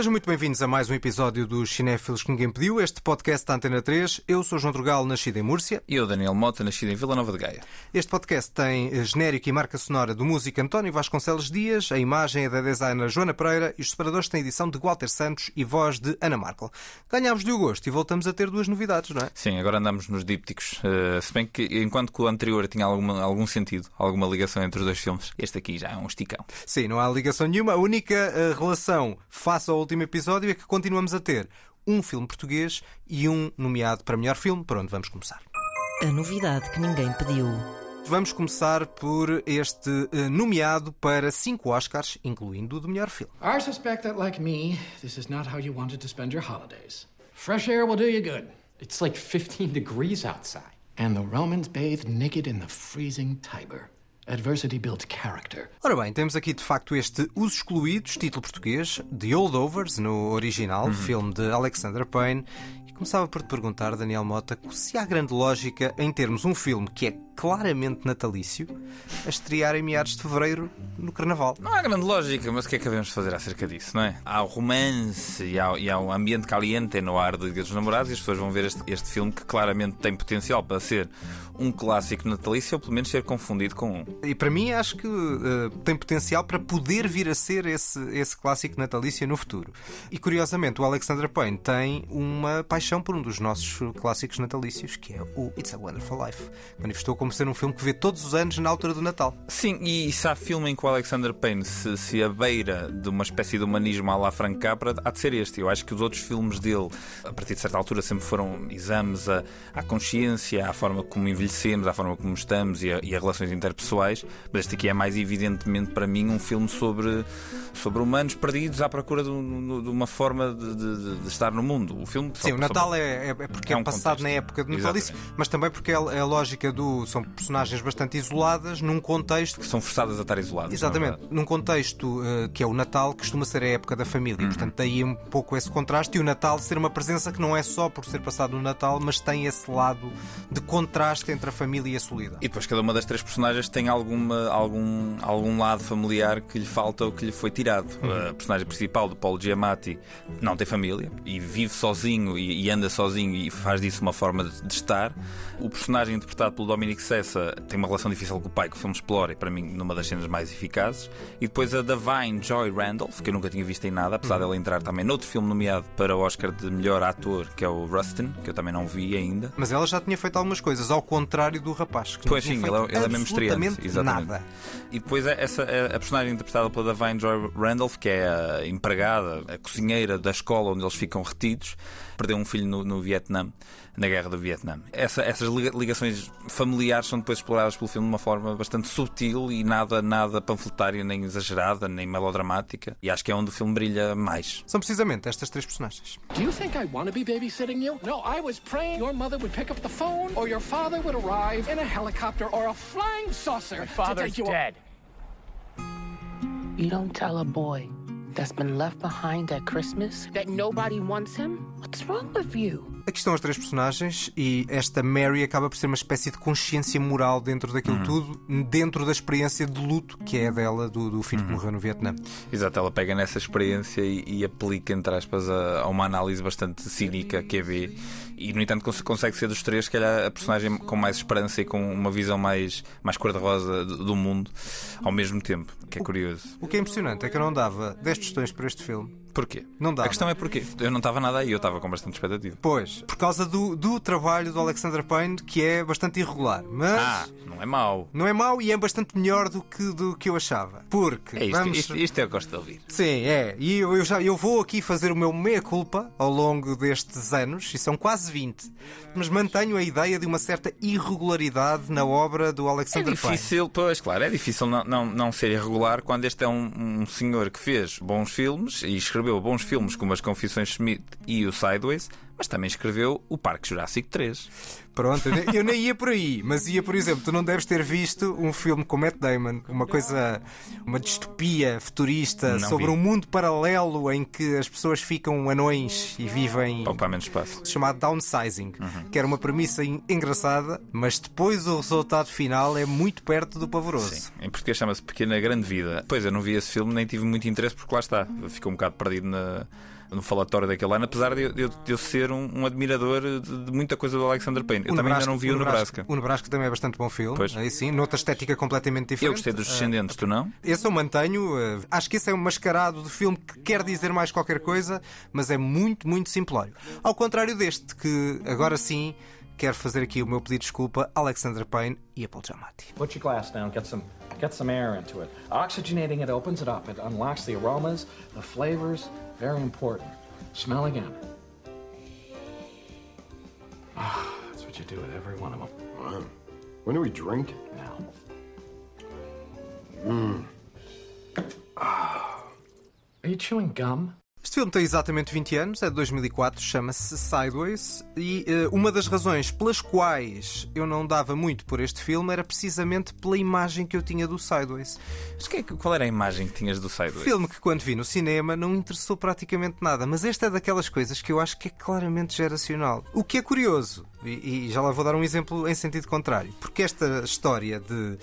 Sejam muito bem-vindos a mais um episódio dos Cinéfilos que ninguém pediu, este podcast da Antena 3. Eu sou João Drugal, nascido em Múrcia. E eu, Daniel Mota, nascido em Vila Nova de Gaia. Este podcast tem eh, genérico e marca sonora do músico António Vasconcelos Dias, a imagem é da designer Joana Pereira e os separadores têm edição de Walter Santos e voz de Ana Markel. Ganhámos-lhe o gosto e voltamos a ter duas novidades, não é? Sim, agora andamos nos dípticos. Uh, se bem que, enquanto que o anterior tinha alguma, algum sentido, alguma ligação entre os dois filmes, este aqui já é um esticão. Sim, não há ligação nenhuma. A única uh, relação face ao último episódio é que continuamos a ter um filme português e um nomeado para melhor filme. Por onde vamos começar? A novidade que ninguém pediu. Vamos começar por este uh, nomeado para cinco Oscars, incluindo o do melhor filme. I suspect that, like me, this is not how you wanted to spend your holidays. Fresh air will do you good. It's like 15 degrees outside. And the Romans bathed naked in the freezing Tiber. Adversity builds character. Ora bem, temos aqui de facto este Os Excluídos, título português, The Holdovers, no original, Uhum. filme de Alexander Payne. Começava por te perguntar, Daniel Mota, se há grande lógica em termos um filme que é claramente natalício a estrear em meados de fevereiro no Carnaval. Não há grande lógica, mas o que é que devemos fazer acerca disso, não é? Há o romance e há, e há um ambiente caliente no ar Dia dos Namorados e as pessoas vão ver este, este filme que claramente tem potencial para ser um clássico natalício ou pelo menos ser confundido com um. E para mim acho que uh, tem potencial para poder vir a ser esse, esse clássico natalício no futuro. E curiosamente o Alexander Payne tem uma paixão por um dos nossos clássicos natalícios, que é o It's a Wonderful Life. Manifestou como ser um filme que vê todos os anos na altura do Natal. Sim, e se há filme em que o Alexander Payne se, se abeira de uma espécie de humanismo à la Frank Capra, há de ser este. Eu acho que os outros filmes dele, a partir de certa altura, sempre foram exames à, à consciência, à forma como envelhecemos, à forma como estamos e a, e a relações interpessoais. Mas este aqui é mais evidentemente para mim um filme sobre, sobre humanos perdidos à procura de, de uma forma de, de- de estar no mundo. O filme Sim, o Natal é, é- é porque é, É um passado contexto. na época de Exatamente. mas também porque é a, é lógica do. são personagens bastante isoladas num contexto que são forçadas a estar isolados. Exatamente, é num contexto eh, que é o Natal, costuma ser a época da família. Portanto, daí um pouco esse contraste. E o Natal ser uma presença que não é só por ser passado no Natal, mas tem esse lado de contraste entre a família e a solidão. E depois cada uma das três personagens tem alguma, algum, algum lado familiar que lhe falta ou que lhe foi tirado. A personagem principal, do Paulo Giamatti, não tem família e vive sozinho e, e anda sozinho e faz disso uma forma de, estar. O personagem interpretado pelo Dominic Sessa tem uma relação difícil com o pai, que o filme explora e para mim numa das cenas mais eficazes. E depois a Divine Joy Randolph, que eu nunca tinha visto em nada, apesar dela entrar também noutro filme nomeado para o Oscar de melhor ator, que é o Rustin, que eu também não vi ainda. Mas ela já tinha feito algumas coisas, ao contrário do rapaz. Que Pois sim, ele é, mesmo estreante. Exatamente. Nada. E depois é essa, é a personagem interpretada pela Divine Joy Randolph, que é a empregada, a cozinheira da escola onde eles ficam retidos, perdeu um filho no, no Vietnã, na guerra do Vietnã. Essa- essas liga- ligações familiares são depois exploradas pelo filme de uma forma bastante sutil e nada, nada panfletária, nem exagerada, nem melodramática. E acho que é onde o filme brilha mais. São precisamente estas três personagens. Do you think I want to be babysitting you? No, I was praying your mother would pick up the phone or your father would arrive in a helicopter or a flying saucer to Father's take you dead. You don't tell a boy that's been left behind at Christmas that nobody wants him? What's wrong with you? Aqui estão as três personagens e esta Mary acaba por ser uma espécie de consciência moral dentro daquilo Uhum. tudo, dentro da experiência de luto que é dela do, do filho Uhum. que morreu no Vietnã. Exato, ela pega nessa experiência e, e aplica, entre aspas, a, a uma análise bastante cínica que é B. E, no entanto, cons- consegue ser dos três, que calhar, a personagem com mais esperança e com uma visão mais, mais cor-de-rosa do, do mundo ao mesmo tempo, que é curioso. O que é impressionante é que eu não dava 10 tostões para este filme. Porquê? Não dava. A questão é porquê. Eu não estava nada aí, eu estava com bastante expectativa. Pois, por causa do, do trabalho do Alexander Payne, que é bastante irregular. Mas Ah, não é mau. não é mau e é bastante melhor do que, do que eu achava. Porque. É isto, vamos... isto, isto é o que eu gosto de ouvir. Sim, é. E eu, eu já, eu vou aqui fazer o meu meia-culpa ao longo destes anos, e são quase 20. Mas mantenho a ideia de uma certa irregularidade na obra do É Alexander Payne. difícil, pois, claro, é difícil não, não, não ser irregular quando este é um, um senhor que fez bons filmes e escreveu bons filmes como As Confissões Schmidt e o Sideways, mas também escreveu o Parque Jurássico 3. Pronto, eu nem- ia por aí, mas ia, por exemplo, tu não deves ter visto um filme com Matt Damon, uma coisa, uma distopia futurista Não sobre vi. um mundo paralelo em que as pessoas ficam anões e vivem Para ocupar menos espaço. chamado downsizing, Uhum. que era uma premissa en- engraçada, mas depois o resultado final é muito perto do pavoroso. Sim, em português chama-se Pequena Grande Vida. Pois eu não vi esse filme, nem tive muito interesse, porque lá está, ficou um bocado perdido na- no falatório daquele ano, apesar de eu, de eu- ser um, um admirador de, de muita coisa do Alexander Payne. Eu também ainda não vi o Nebraska. O Nebraska também é bastante bom filme. Pois. Aí sim, noutra estética completamente diferente. Eu gostei dos Descendentes, tu não? Esse eu mantenho. eh, Acho que esse é um mascarado de filme que quer dizer mais qualquer coisa, mas é muito, muito simplório. Ao contrário deste, que agora sim quero fazer aqui o meu pedido de desculpa a Alexander Payne e a Paul Giamatti. Put your glass down, get some get some air into it. Oxygenating it opens it up. It unlocks the aromas, the flavors. Very important. Smell again. Ah, that's what you do with every one of them. When do we drink? Now. Are you chewing gum? Este filme tem exatamente 20 anos, é de 2004, chama-se Sideways, e eh, uma das razões pelas quais eu não dava muito por este filme era precisamente pela imagem que eu tinha do Sideways. Mas que é qual era a imagem que tinhas do Sideways? Filme que, quando vi no cinema, não interessou praticamente nada, mas esta é daquelas coisas que eu acho que é claramente geracional. O que é curioso, e, e já lá vou dar um exemplo em sentido contrário, porque esta história de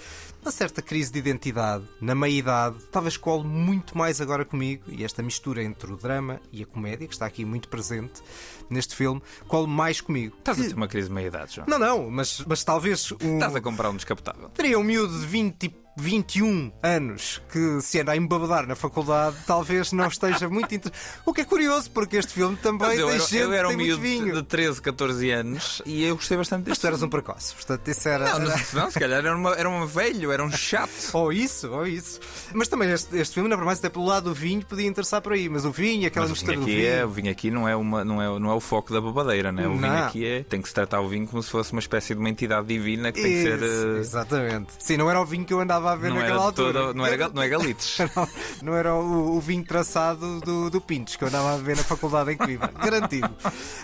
uma certa crise de identidade na meia-idade talvez cole muito mais agora comigo, e esta mistura entre o drama e a comédia, que está aqui muito presente neste filme, cole mais comigo. Estás a ter uma crise de meia-idade, João. Não, não, mas, mas talvez um. Estás a comprar um descapotável. Teria um miúdo de 20, e 21 anos que se anda a embabadar na faculdade, talvez não esteja muito interessado. O que é curioso, porque este filme também Mas eu tem era, gente eu era um miúdo vinho. de 13, 14 anos e eu gostei bastante Mas deste tu eras um precoce, portanto, isso era. Não, não, não, se calhar era, uma, era um velho, era um chato. Ou isso, ou isso. Mas também este, este filme, na verdade, até pelo lado do vinho, podia interessar por aí. Mas o vinho, aquela Mas mistura vinho do vinho. é, o vinho aqui não, é uma, não, é, não é o foco da babadeira, né? O vinho Não. aqui é. Tem que se tratar o vinho como se fosse uma espécie de uma entidade divina que tem que ser. Isso, eh, Exatamente. Sim, não era o vinho que eu andava a ver não, naquela era altura. todo, não, era, não é galitos. Não, não era o, o vinho traçado do, do Pintos que eu andava a ver na faculdade em Coimbra. Garantido.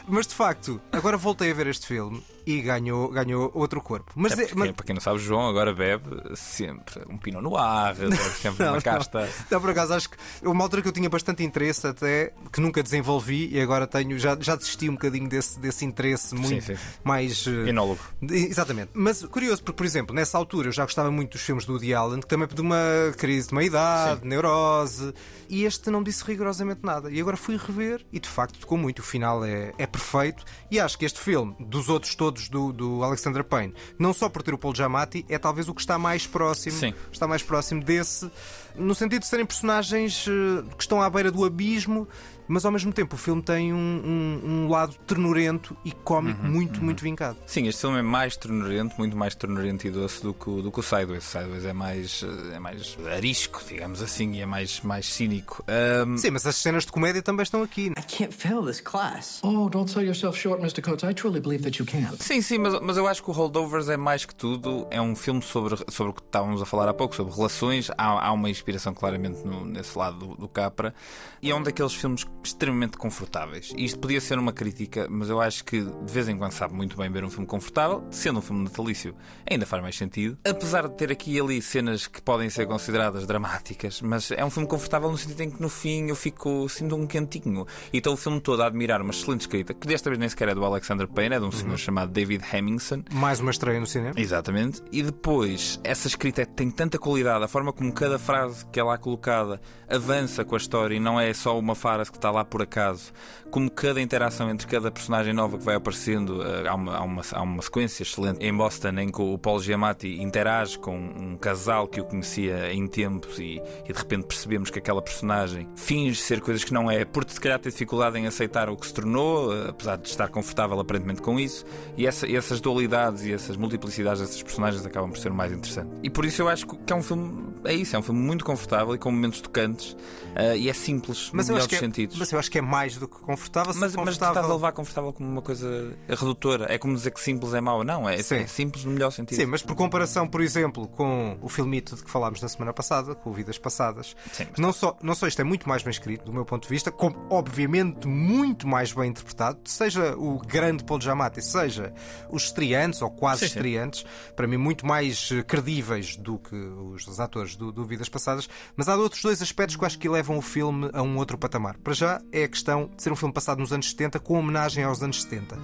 Mas de facto, agora voltei a ver este filme e ganhou, ganhou outro corpo. Mas, É porque, mas- Para quem não sabe, o João agora bebe sempre um Pinot Noir, bebe sempre uma casta. Não, por acaso acho que uma altura que eu tinha bastante interesse até, que nunca desenvolvi e agora tenho, já, já desisti um bocadinho desse, desse interesse muito sim, sim. mais. eh, Enólogo. de- Exatamente. Mas curioso, porque, por exemplo, nessa altura eu já gostava muito dos filmes do Woody Allen, que também de uma crise de meia-idade, de neurose, e este não disse rigorosamente nada. E agora fui rever e de facto tocou muito. O final é, é perfeito. E acho que este filme, dos outros todos do, do Alexander Payne, não só por ter o Paul Giamatti, é talvez o que está mais próximo, Sim. está mais próximo desse, no sentido de serem personagens eh, que estão à beira do abismo. Mas ao mesmo tempo o filme tem um, um- um lado ternurento e cómico muito, muito vincado. Sim, este filme é mais ternurento, muito mais ternurento e doce do que, o- do que o Sideways. O Sideways é mais, eh, é mais arisco, digamos assim, e é mais, mais cínico. Ahm, Sim, mas as cenas de comédia também estão aqui. I can't fail this class. Oh, don't sell yourself short, Mr. Coates. I truly believe that you can. Sim, sim, mas, mas eu acho que o Holdovers é mais que tudo. É um filme sobre, sobre o que estávamos a falar há pouco, sobre relações. Há, há uma inspiração claramente no- nesse lado do, do Capra. E é um daqueles filmes extremamente confortáveis. E isto podia ser uma crítica, mas eu acho que de vez em quando sabe muito bem ver um filme confortável, sendo um filme natalício, ainda faz mais sentido. Apesar de ter aqui e ali cenas que podem ser consideradas dramáticas, mas é um filme confortável no sentido em que no fim eu fico sinto um quentinho. E estou o filme todo a admirar uma excelente escrita, que desta vez nem sequer é do Alexander Payne, é de um senhor chamado David Hemmingson. Mais uma estreia no cinema. Exatamente. E depois, essa escrita tem tanta qualidade, a forma como cada frase que é lá colocada avança com a história e não é só uma frase que está lá por acaso, como cada interação entre cada personagem nova que vai aparecendo, eh, há uma, há uma, há uma sequência excelente em Boston em que o Paul Giamatti interage com um casal que o conhecia em tempos e, e de repente percebemos que aquela personagem finge ser coisas que não é, por se calhar ter dificuldade em aceitar o que se tornou, eh, apesar de estar confortável aparentemente com isso, e, essa- e essas dualidades e essas multiplicidades dessas personagens acabam por ser o mais interessante. E por isso eu acho que é um filme, é isso, é um filme muito confortável e com momentos tocantes eh, e é simples, Mas no eu, melhor dos é, sentidos. Mas eu acho que é mais do que confortável. Mas, mas confortável... estás a levar confortável como uma coisa redutora. É como dizer que simples é mau. Não, é, Sim. é simples no melhor sentido. Sim, mas por comparação, por exemplo, com o filmito de que falámos na semana passada, com o Vidas Passadas, Sim, mas- não, só, não só isto é muito mais bem escrito, do meu ponto de vista, como obviamente muito mais bem interpretado, seja o grande Paul Giamatti, seja os estreantes ou quase Sim, sim. estreantes, para mim muito mais eh, credíveis do que os, os atores do, do Vidas Passadas, mas há outros dois aspectos que eu acho que levam o filme a um outro patamar. Para já é a questão de ser um filme passado nos anos 70 com homenagem aos anos 70.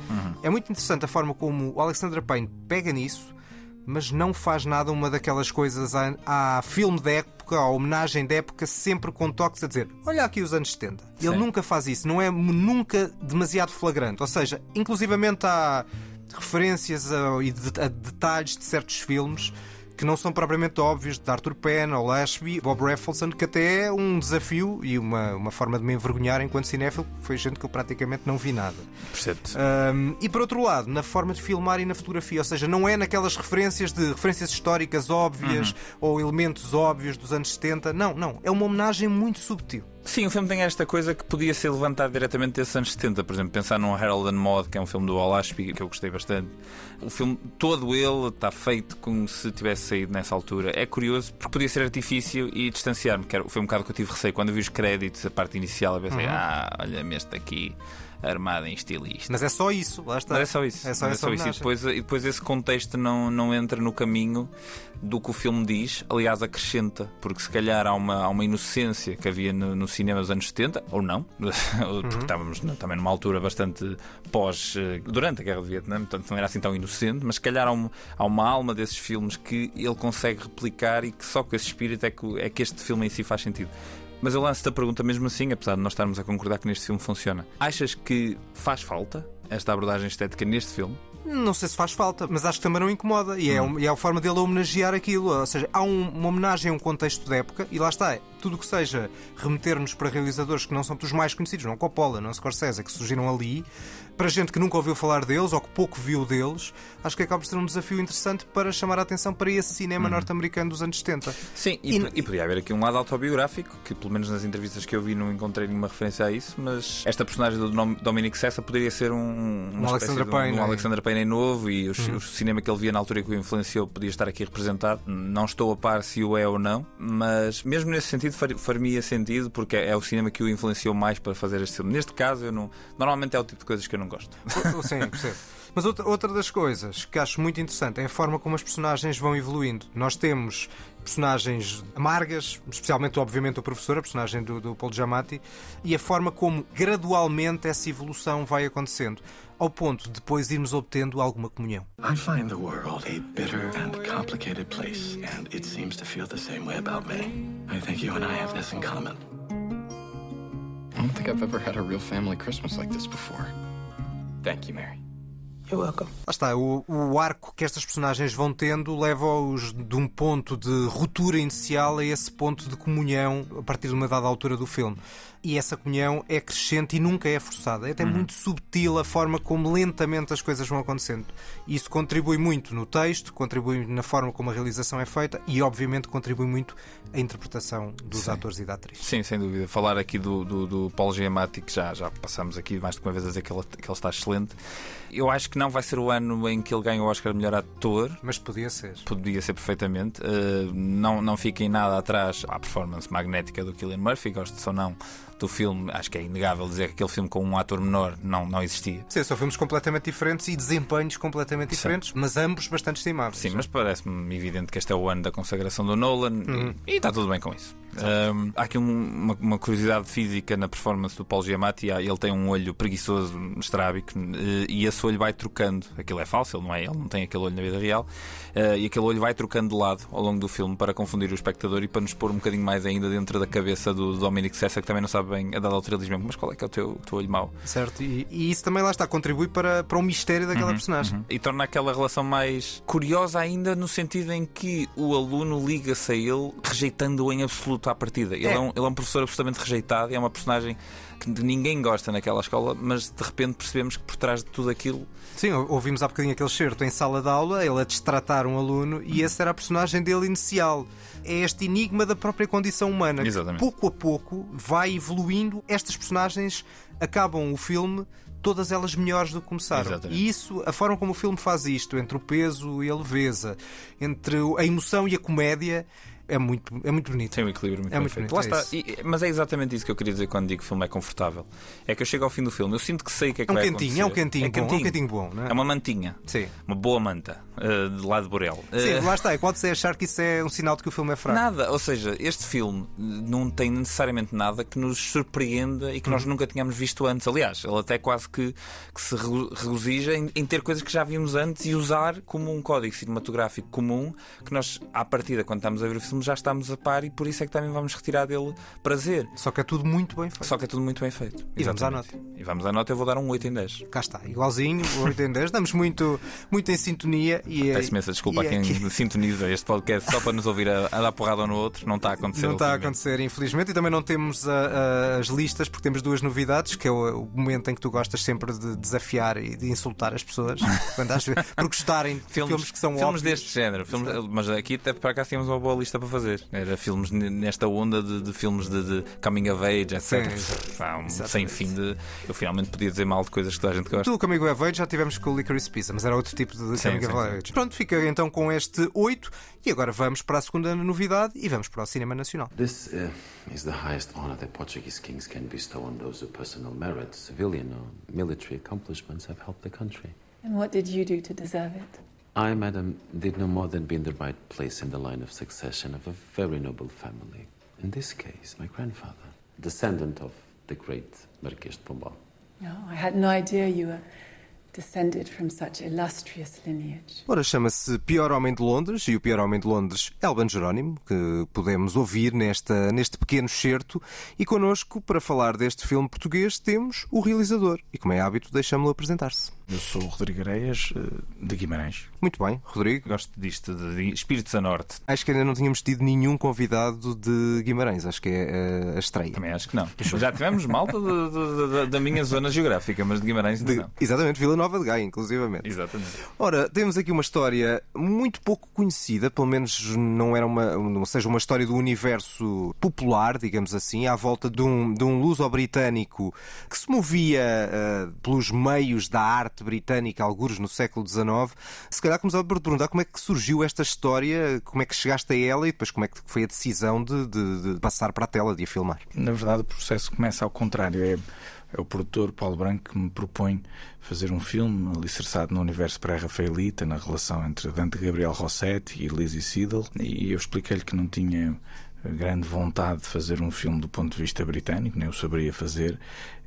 É muito interessante a forma como o Alexander Payne pega nisso mas não faz nada uma daquelas coisas à, à filme da época, à homenagem da época, sempre com toques a dizer olha aqui os anos 70. Ele Sim. nunca faz isso, não é nunca demasiado flagrante. Ou seja, inclusivamente há referências a, e a detalhes de certos filmes que não são propriamente óbvios, de Arthur Penn, ou Lashby, Bob Raffleson, que até é um desafio e uma, uma forma de me envergonhar enquanto cinéfilo, foi gente que eu praticamente não vi nada. Percebe-te. Um, e por outro lado, na forma de filmar e na fotografia, ou seja, não é naquelas referências de referências históricas óbvias ou elementos óbvios dos anos 70. Não, não. É uma homenagem muito subtil. Sim, o filme tem esta coisa que podia ser levantado diretamente desses anos 70. Por exemplo, pensar num Harold and Maude, que é um filme do Ashby, que eu gostei bastante. O filme, todo ele, está feito como se tivesse saído nessa altura. É curioso, porque podia ser artifício e distanciar-me. Foi um bocado que eu tive receio. Quando eu vi os créditos, a parte inicial, eu pensei, ah, olha-me este aqui, armado em estilista. Mas é só isso, lá está. Mas é só isso. É só Mas essa isso. E depois, e depois esse contexto não, não entra no caminho do que o filme diz, aliás, acrescenta, porque se calhar há uma, há uma inocência que havia no, no cinema dos anos 70, ou não, Uhum. porque estávamos também numa altura bastante pós, eh, durante a Guerra do Vietnã, portanto não era assim tão inocente, mas se calhar há, um- há uma alma desses filmes que ele consegue replicar e que só com esse espírito é que, é que este filme em si faz sentido. Mas eu lanço-te a pergunta mesmo assim, apesar de nós estarmos a concordar que neste filme funciona. Achas que faz falta esta abordagem estética neste filme? Não sei se faz falta, mas acho que também não incomoda. E Hum. é, um- e é a forma dele homenagear aquilo. Ou seja, há um- uma homenagem a um contexto da época, e lá está. é Tudo o que seja remeter-nos para realizadores que não são dos mais conhecidos, não Coppola, não Scorsese, que surgiram ali, para gente que nunca ouviu falar deles ou que pouco viu deles, acho que acaba por ser um desafio interessante para chamar a atenção para esse cinema norte-americano dos anos 70. Sim, e, E- e podia haver aqui um lado autobiográfico, que pelo menos nas entrevistas que eu vi não encontrei nenhuma referência a isso, mas esta personagem do Dom- Dominic Sessa poderia ser um, Um Alexander de um- Payne, um é. Alexander Payne novo e o, o cinema que ele via na altura que o influenciou podia estar aqui representado. Não estou a par se o é ou não, mas mesmo nesse sentido far- far-me sentido porque é, é o cinema que o influenciou mais para fazer este filme. Neste caso, eu não, normalmente é o tipo de coisas que eu não gosto. Sim, percebo. Mas outra, outra das coisas que acho muito interessante é a forma como as personagens vão evoluindo. Nós temos personagens amargas, especialmente, obviamente, o professor, a personagem do, do Paul Giamatti, e a forma como gradualmente essa evolução vai acontecendo, ao ponto de depois irmos obtendo alguma comunhão. I find the world a bitter and complicated place, and it seems to feel the same way about me. I think you and I have this in common. I don't think I've ever had a real family Christmas like this before. Thank you, Mary. You're welcome. Lá está, o, o arco que estas personagens vão tendo leva-os de um ponto de ruptura inicial a esse ponto de comunhão a partir de uma dada altura do filme. E essa comunhão é crescente e nunca é forçada. É até muito subtil a forma como lentamente as coisas vão acontecendo. Isso contribui muito no texto, contribui na forma como a realização é feita e, obviamente, contribui muito a interpretação dos atores e da atriz. Sim, sem dúvida. Falar aqui do, do, do Paulo Giamatti, que já, já passamos aqui mais de uma vez a dizer que ele, que ele está excelente. Eu acho que não vai ser o ano em que ele ganha o Oscar de melhor ator. Mas podia ser. Podia ser perfeitamente. Uh, não, não fiquem nada atrás à performance magnética do Killian Murphy, gosto ou não do filme. Acho que é inegável dizer que aquele filme com um ator menor não, não existia. Sim, são filmes completamente diferentes e desempenhos completamente diferentes, mas ambos bastante estimáveis. Sim, mas parece-me evidente que este é o ano da consagração do Nolan e, e está tudo bem com isso. Um, há aqui um- uma, uma curiosidade física na performance do Paul Giamatti. Ele tem um olho preguiçoso, estrábico, eh, e esse olho vai trocando. Aquilo é falso, ele não é, ele não tem aquele olho na vida real. Eh, e aquele olho vai trocando de lado ao longo do filme para confundir o espectador e para nos pôr um bocadinho mais ainda dentro da cabeça do Dominic Sessa, que também não sabe bem, a dada altura diz mesmo, mas qual é que é o teu, teu olho mau? Certo, e, e isso também lá está, contribui para, para o mistério daquela personagem. E torna aquela relação mais curiosa ainda no sentido em que o aluno liga-se a ele rejeitando-o em absoluto. À partida. Ele é, é um, ele é um professor absolutamente rejeitado e é uma personagem que ninguém gosta naquela escola, mas de repente percebemos que por trás de tudo aquilo. Sim, ouvimos há bocadinho aquele certo em sala de aula, ele a destratar um aluno e essa era a personagem dele inicial. É este enigma da própria condição humana. Exatamente. Pouco a pouco vai evoluindo. Estas personagens acabam o filme todas elas melhores do que começaram. Exatamente. E isso, a forma como o filme faz isto, entre o peso e a leveza, entre a emoção e a comédia, é muito, é muito bonito. Tem um equilíbrio muito é muito bonito. Bonito, Lá é está. E, mas é exatamente isso que eu queria dizer quando digo que o filme é confortável. É que eu chego ao fim do filme, eu sinto que sei o que é que é um vai cantinho, acontecer. É um cantinho, é bom, cantinho. É um cantinho bom, não é? É uma mantinha. Sim. Uma boa manta uh, de lá de Borel. Sim, uh, lá está. Pode-se achar que isso é um sinal de que o filme é fraco. Nada. Ou seja, este filme não tem necessariamente nada que nos surpreenda e que nós nunca tínhamos visto antes. Aliás, ele até quase que, que se regozija em, em, ter coisas que já vimos antes e usar como um código cinematográfico comum que nós, à partida, quando estamos a ver o filme, já estamos a par e por isso é que também vamos retirar dele prazer. Só que é tudo muito bem feito. Só que é tudo muito bem feito. E vamos à nota. E vamos à nota, eu vou dar um 8 em 10. Cá está, igualzinho, 8 em 10. Estamos muito, muito em sintonia. E é- Peço imensa desculpa a quem é... sintoniza este podcast só para nos ouvir a, a, dar porrada um no outro. Não está a acontecer. Não está a acontecer, infelizmente. E também não temos a, a, as listas, porque temos duas novidades, que é o, o, momento em que tu gostas sempre de desafiar e de insultar as pessoas quando às vezes, por gostarem de filmes, filmes que são Filmes óbvios. deste género. Filmes, mas aqui até para cá tínhamos uma boa lista para fazer. Era filmes nesta onda de, de filmes de, de, coming of age, etc. Sim, um, sem fim de. Eu finalmente podia dizer mal de coisas que toda a gente gosta. Tu, o Coming of Age, já tivemos com o Licorice Pizza, mas era outro tipo de sim, Coming sim, of Age. Sim. Pronto, fica então com este 8 e agora vamos para a segunda novidade e vamos para o cinema nacional. This uh, is the highest honor that Portuguese kings can bestow on those who personal merit, civilian or military accomplishments have helped the country. And what did you do to deserve it? I, madam, did no more than be in the right place in the line of succession of a very noble family. In this case, my grandfather, descendant of the great Marquês de Pombal. No, I had no idea you were Ora, chama-se Pior Homem de Londres e o Pior Homem de Londres é Alban Jerónimo, que podemos ouvir nesta, neste pequeno certo. E connosco, para falar deste filme português, temos o realizador. E como é hábito, deixamos-lo apresentar-se. Eu sou o Rodrigo Areias, de Guimarães. Muito bem, Rodrigo. Gosto disto, de Espíritos a Norte. Acho que ainda não tínhamos tido nenhum convidado de Guimarães. Acho que é a estreia. Também acho que não. Já tivemos malta da minha zona geográfica, mas de Guimarães de, não. Exatamente, Vila Nova de Gaia, inclusivamente. Exatamente. Ora, temos aqui uma história muito pouco conhecida, pelo menos não era uma, ou seja, uma história do universo popular, digamos assim, à volta de um, de um luso-britânico que se movia uh, pelos meios da arte britânica, alguns no século XIX. Se calhar começava por perguntar como é que surgiu esta história, como é que chegaste a ela e depois como é que foi a decisão de, de, de passar para a tela, de a filmar. Na verdade, o processo começa ao contrário. É é o produtor Paulo Branco que me propõe fazer um filme alicerçado no universo pré-rafaelita, na relação entre Dante Gabriel Rossetti e Lizzie Seidel, e eu expliquei-lhe que não tinha grande vontade de fazer um filme do ponto de vista britânico, nem o saberia fazer,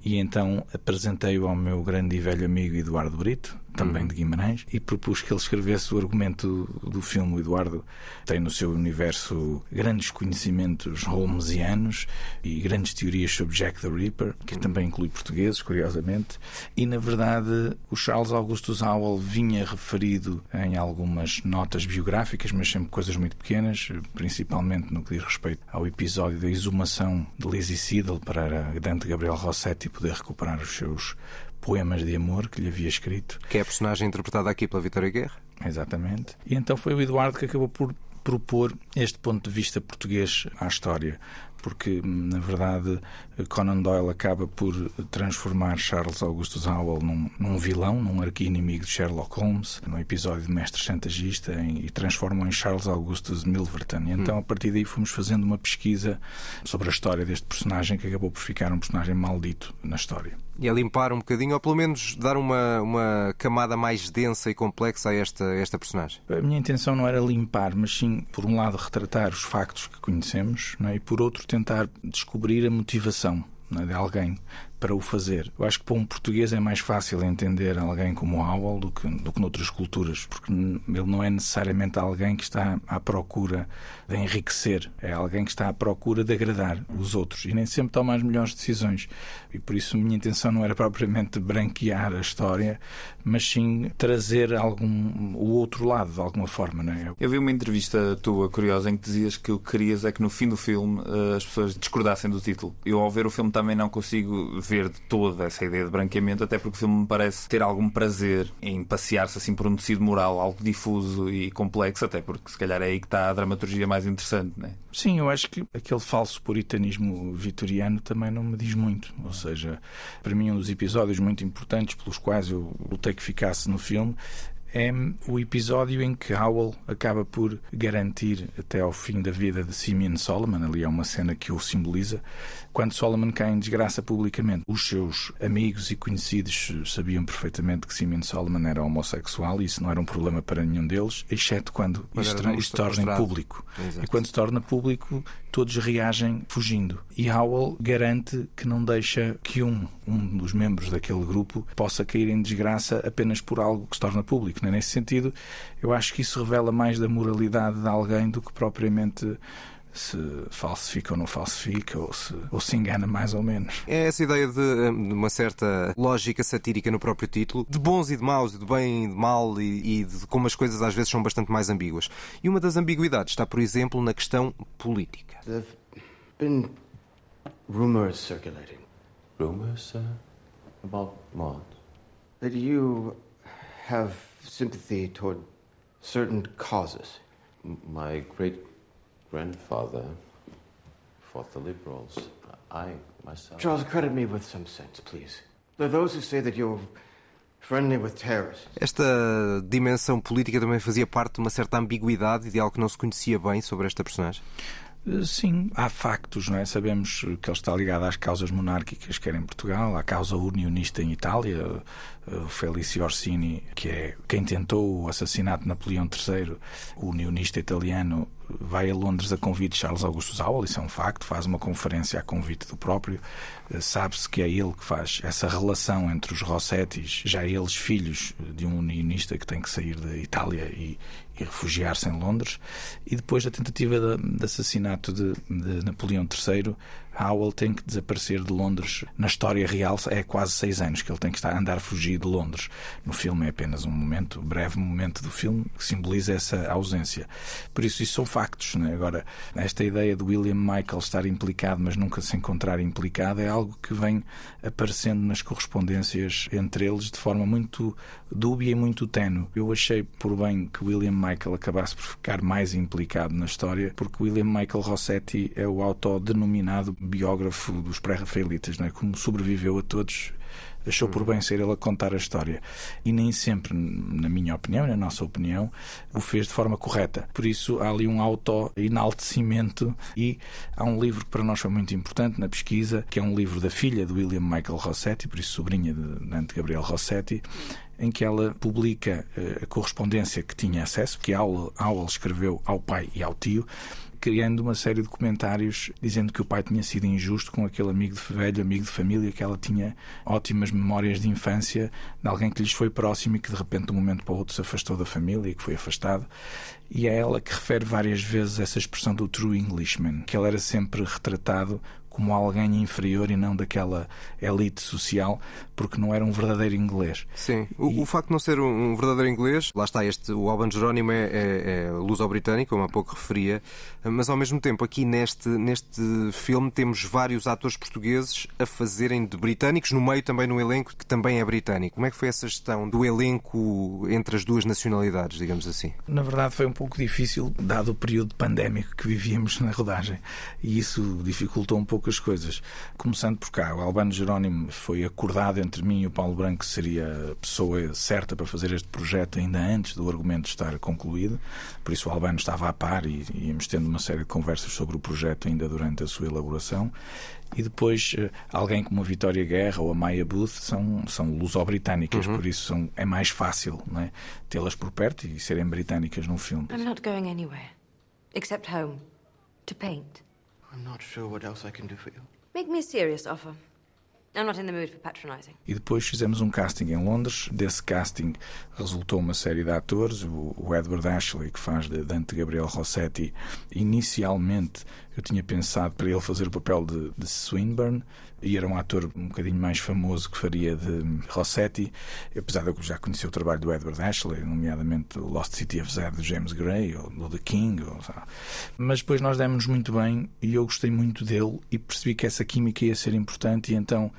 e então apresentei-o ao meu grande e velho amigo Eduardo Brito, também uhum. de Guimarães, e propus que ele escrevesse o argumento do filme. O Eduardo tem no seu universo grandes conhecimentos holmesianos e grandes teorias sobre Jack the Ripper, que uhum. também inclui portugueses, curiosamente, e na verdade o Charles Augustus Howell vinha referido em algumas notas biográficas, mas sempre coisas muito pequenas, principalmente no que diz respeito ao episódio da exumação de Lizzie Seidel para Dante Gabriel Rossetti poder recuperar os seus poemas de amor que lhe havia escrito. Que é a personagem interpretada aqui pela Vitória Guerra. Exatamente. E então foi o Eduardo que acabou por propor este ponto de vista português à história porque na verdade Conan Doyle acaba por transformar Charles Augustus Howell num, num vilão, num arqui-inimigo de Sherlock Holmes, no episódio de Mestre Chantagista, em, e transforma-o em Charles Augustus Milverton. E então, a partir daí, fomos fazendo uma pesquisa sobre a história deste personagem que acabou por ficar um personagem maldito na história. E a limpar um bocadinho, ou pelo menos dar uma, uma camada mais densa e complexa a esta, esta personagem? A minha intenção não era limpar, mas sim, por um lado, retratar os factos que conhecemos, é? e por outro, tentar descobrir a motivação é, de alguém para o fazer. Eu acho que para um português é mais fácil entender alguém como Howell do que, do que noutras culturas, porque ele não é necessariamente alguém que está à procura de enriquecer, é alguém que está à procura de agradar os outros e nem sempre toma as melhores decisões. E por isso a minha intenção não era propriamente branquear a história, mas sim trazer algum o outro lado de alguma forma, não é? Eu vi uma entrevista tua curiosa em que dizias que o que querias é que no fim do filme eh, as pessoas discordassem do título. Eu ao ver o filme também não consigo ver de toda essa ideia de branqueamento, até porque o filme me parece ter algum prazer em passear-se assim por um tecido moral algo difuso e complexo, até porque se calhar é aí que está a dramaturgia mais interessante, não é? Sim, eu acho que aquele falso puritanismo vitoriano também não me diz muito. Ou seja, para mim um dos episódios muito importantes pelos quais eu lutei que ficasse no filme é o episódio em que Howell acaba por garantir até ao fim da vida de Simeon Solomon, ali é uma cena que o simboliza, quando Solomon cai em desgraça publicamente. Os seus amigos e conhecidos sabiam perfeitamente que Simeon Solomon era homossexual e isso não era um problema para nenhum deles, exceto quando isso, isso se torna em público. Exato. E quando se torna público, todos reagem fugindo. E Howell garante que não deixa que um, um dos membros daquele grupo possa cair em desgraça apenas por algo que se torna público. Né? Nesse sentido, eu acho que isso revela mais da moralidade de alguém do que propriamente se falsifica ou não falsifica, ou se, ou se engana mais ou menos. É essa ideia de, hum, de uma certa lógica satírica no próprio título, de bons e de maus, de bem e de mal, e, e de como as coisas às vezes são bastante mais ambíguas. E uma das ambiguidades está, por exemplo, na questão política. There been rumors circulating. Rumors, sir? About what? That you have sympathy toward certain causes. My great grandfather fought the liberals. I, myself. Charles, credit me with some sense, please. There are those who say that you're friendly with terrorists. Esta dimensão política também fazia parte de uma certa ambiguidade e de algo que não se conhecia bem sobre esta personagem? Sim, há factos, não é? Sabemos que ele está ligado às causas monárquicas, quer em Portugal, à causa unionista em Itália, o Felicio Orsini, que é quem tentou o assassinato de Napoleão III, o unionista italiano, vai a Londres a convite de Charles Augusto Zawell, isso é um facto, faz uma conferência a convite do próprio. Eh, sabe-se que é ele que faz essa relação entre os Rossettis, já eles filhos de um unionista que tem que sair da Itália e, refugiar-se em Londres. E depois da tentativa de, de assassinato de, de Napoleão III, Howell tem que desaparecer de Londres. Na história real é quase seis anos que ele tem que estar a andar fugir de Londres. No filme é apenas um momento, um breve momento do filme que simboliza essa ausência. Por isso, isso são factos. Né? Agora, esta ideia de William Michael estar implicado, mas nunca se encontrar implicado, é algo que vem aparecendo nas correspondências entre eles de forma muito dúbia e muito tenue. Eu achei por bem que William Michael acabasse por ficar mais implicado na história, porque William Michael Rossetti é o autodenominado biógrafo dos pré-rafaelitas, é? como sobreviveu a todos achou por bem ser ele a contar a história. E nem sempre, na minha opinião, na nossa opinião, o fez de forma correta. Por isso há ali um auto-enaltecimento e há um livro que para nós foi muito importante na pesquisa, que é um livro da filha de William Michael Rossetti, por isso sobrinha de Dante Gabriel Rossetti, em que ela publica eh, a correspondência que tinha acesso, que Aula escreveu ao pai e ao tio, criando uma série de comentários dizendo que o pai tinha sido injusto com aquele amigo de velho, amigo de família, que ela tinha ótimas memórias de infância de alguém que lhes foi próximo e que de repente de um momento para o outro se afastou da família e que foi afastado. E é ela que refere várias vezes essa expressão do true Englishman, que ele era sempre retratado como alguém inferior e não daquela elite social, porque não era um verdadeiro inglês. Sim, o, e... o facto de não ser um, verdadeiro inglês, lá está, este, o Alban Jerónimo é, é, é luso-britânico, como há pouco referia, mas ao mesmo tempo aqui neste, neste filme temos vários atores portugueses a fazerem de britânicos, no meio também no elenco que também é britânico. Como é que foi essa gestão do elenco entre as duas nacionalidades, digamos assim? Na verdade foi um pouco difícil, dado o período pandémico que vivíamos na rodagem, e isso dificultou um pouco poucas coisas. Começando por cá, o Albano Jerónimo foi acordado entre mim e o Paulo Branco que seria a pessoa certa para fazer este projeto ainda antes do argumento estar concluído. Por isso o Albano estava a par e íamos tendo uma série de conversas sobre o projeto ainda durante a sua elaboração. E depois eh, alguém como a Vitória Guerra ou a Maya Booth são, são luso-britânicas, uhum. por isso são, é mais fácil é? tê-las por perto e serem britânicas num filme. I'm not going anywhere, except home, to paint. I'm not sure what else I can do for you. Make me a serious offer. I'm not in the mood for patronizing. E depois fizemos um casting em Londres. Desse casting resultou uma série de atores. O Edward Ashley, que faz de Dante Gabriel Rossetti, inicialmente eu tinha pensado para ele fazer o papel de, de Swinburne e era um ator um bocadinho mais famoso que faria de Rossetti, apesar de eu já conhecer o trabalho do Edward Ashley, nomeadamente Lost City of Z de James Gray ou do The King. Ou, mas depois nós demos muito bem e eu gostei muito dele e percebi que essa química ia ser importante e então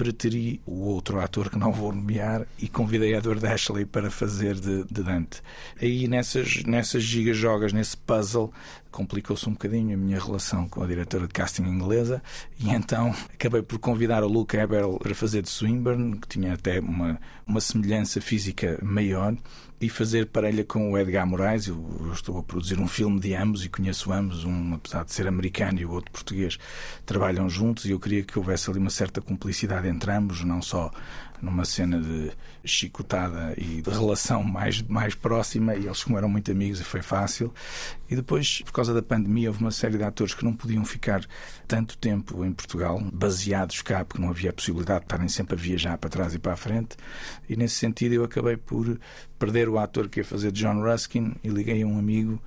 preteri o outro ator que não vou nomear e convidei Edward Ashley para fazer de, de Dante. Aí nessas, nessas gigajogas, nesse puzzle, complicou-se um bocadinho a minha relação com a diretora de casting inglesa e então acabei por convidar o Luke Eberl para fazer de Swinburne, que tinha até uma, uma semelhança física maior, e fazer parelha com o Edgar Moraes. Eu, eu, estou a produzir um filme de ambos e conheço ambos, um apesar de ser americano e o outro português, trabalham juntos e eu queria que houvesse ali uma certa cumplicidade entre ambos, não só numa cena de chicotada e de relação mais, mais próxima, e eles como eram muito amigos e foi fácil. E depois, por causa da pandemia, houve uma série de atores que não podiam ficar tanto tempo em Portugal, baseados cá, porque não havia possibilidade de estarem sempre a viajar para trás e para a frente. E nesse sentido, eu acabei por perder o ator que ia fazer John Ruskin e liguei a um amigo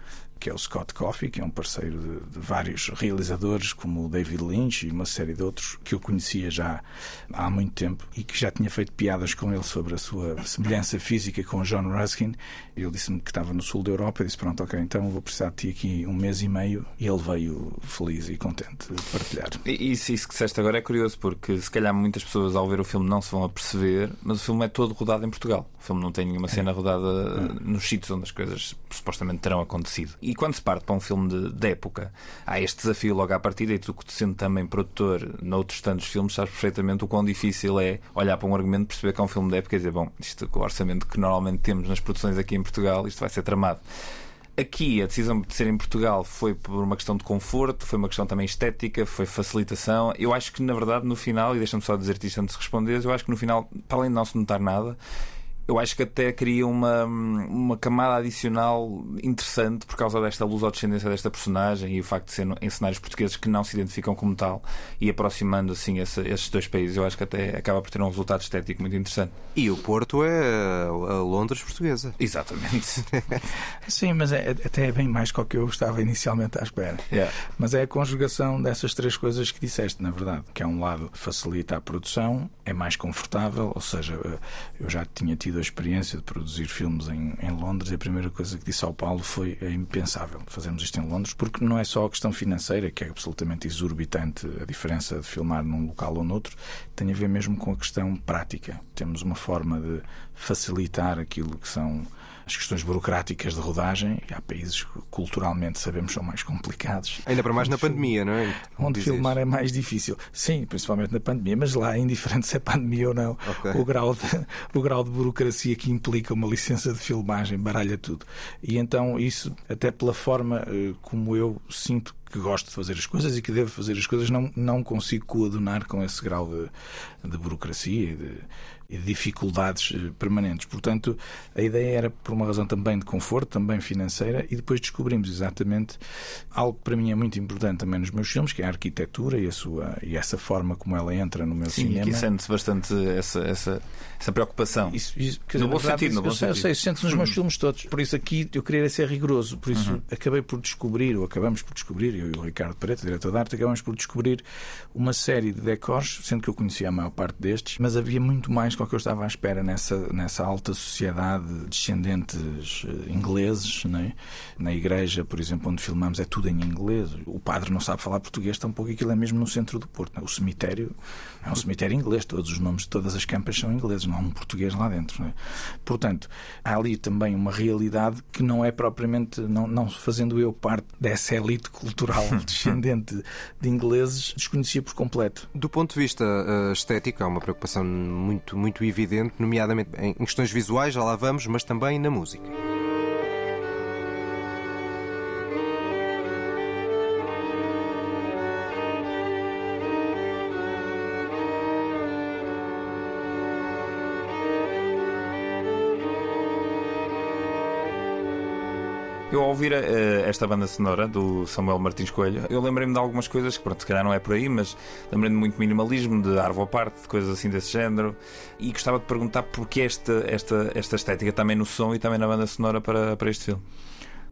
que é o Scott Coffey, que é um parceiro de, de, vários realizadores, como o David Lynch e uma série de outros que eu conhecia já há muito tempo e que já tinha feito piadas com ele sobre a sua semelhança física com o John Ruskin. Ele disse-me que estava no sul da Europa. Eu disse: Pronto, ok, então vou precisar de ti aqui um mês e meio. E ele veio feliz e contente de partilhar. E isso, isso que disseste agora é curioso, porque se calhar muitas pessoas ao ver o filme não se vão aperceber, mas o filme é todo rodado em Portugal. O filme não tem nenhuma cena é. rodada é. nos sítios onde as coisas supostamente terão acontecido. E quando se parte para um filme de, de época, há este desafio logo à partida, e tu, sendo também produtor noutros tantos filmes, sabes perfeitamente o quão difícil é olhar para um argumento, perceber que é um filme de época e dizer, bom, isto com o orçamento que normalmente temos nas produções aqui em Portugal, isto vai ser tramado. Aqui a decisão de ser em Portugal foi por uma questão de conforto, foi uma questão também estética, foi facilitação. Eu acho que na verdade no final, e deixa-me só dizer-te isto antes de responderes, eu acho que no final, para além de não se notar nada, eu acho que até cria uma, uma camada adicional interessante por causa desta luz ou descendência desta personagem e o facto de ser em cenários portugueses que não se identificam como tal e aproximando assim esse, esses dois países. Eu acho que até acaba por ter um resultado estético muito interessante. E o Porto é a Londres portuguesa. Exatamente. Sim, mas é, até é bem mais do que eu estava inicialmente à espera. Yeah. Mas é a conjugação dessas três coisas que disseste, na verdade. Que é um lado facilita a produção, é mais confortável, ou seja, eu já tinha tido tido a experiência de produzir filmes em, em Londres a primeira coisa que disse ao Paulo foi é impensável fazermos isto em Londres, porque não é só a questão financeira, que é absolutamente exorbitante a diferença de filmar num local ou noutro, tem a ver mesmo com a questão prática. Temos uma forma de facilitar aquilo que são as questões burocráticas de rodagem, há países que culturalmente sabemos são mais complicados. Ainda para mais na pandemia, não é? Onde filmar é mais difícil. Sim, principalmente na pandemia, mas lá é indiferente se é pandemia ou não. Okay. O, grau de, o grau de burocracia que implica uma licença de filmagem baralha tudo. E então isso, até pela forma eh, como eu sinto que gosto de fazer as coisas e que devo fazer as coisas, não, não consigo coadunar com esse grau de, de burocracia e de dificuldades eh, permanentes. Portanto, a ideia era por uma razão também de conforto, também financeira, e depois descobrimos exatamente algo que para mim é muito importante também nos meus filmes, que é a arquitetura e, a sua, e essa forma como ela entra no meu Sim, cinema. Sim, aqui sente-se bastante essa, essa, essa preocupação. Isso, isso, no dizer, bom verdade, sentido, no bom eu sentido. Sei, eu sei, sente-se nos meus filmes todos. Por isso aqui eu queria ser rigoroso. Por isso uhum. acabei por descobrir, ou acabamos por descobrir, eu e o Ricardo Preto, diretor de arte, acabamos por descobrir uma série de decors, sendo que eu conhecia a maior parte destes, mas havia muito mais do que eu estava à espera nessa, nessa alta sociedade, descendentes eh, ingleses, né? na igreja, por exemplo, onde filmamos, é tudo em inglês. O padre não sabe falar português, tampouco aquilo é mesmo no centro do Porto. O cemitério é um cemitério inglês, todos os nomes de todas as campas são ingleses, não há um português lá dentro. Né? Portanto, há ali também uma realidade que não é propriamente, não, não fazendo eu parte dessa elite cultural descendente de ingleses, desconhecia por completo. Do ponto de vista uh, estético, há uma preocupação muito, muito evidente, nomeadamente em questões visuais, já lá vamos, mas também na música. Ouvir uh, esta banda sonora do Samuel Martins Coelho, eu lembrei-me de algumas coisas que, pronto, se calhar não é por aí, mas lembrei-me muito minimalismo, de Arvo Parte, de coisas assim desse género. E gostava de perguntar porque esta, esta, esta estética também no som e também na banda sonora para, para este filme.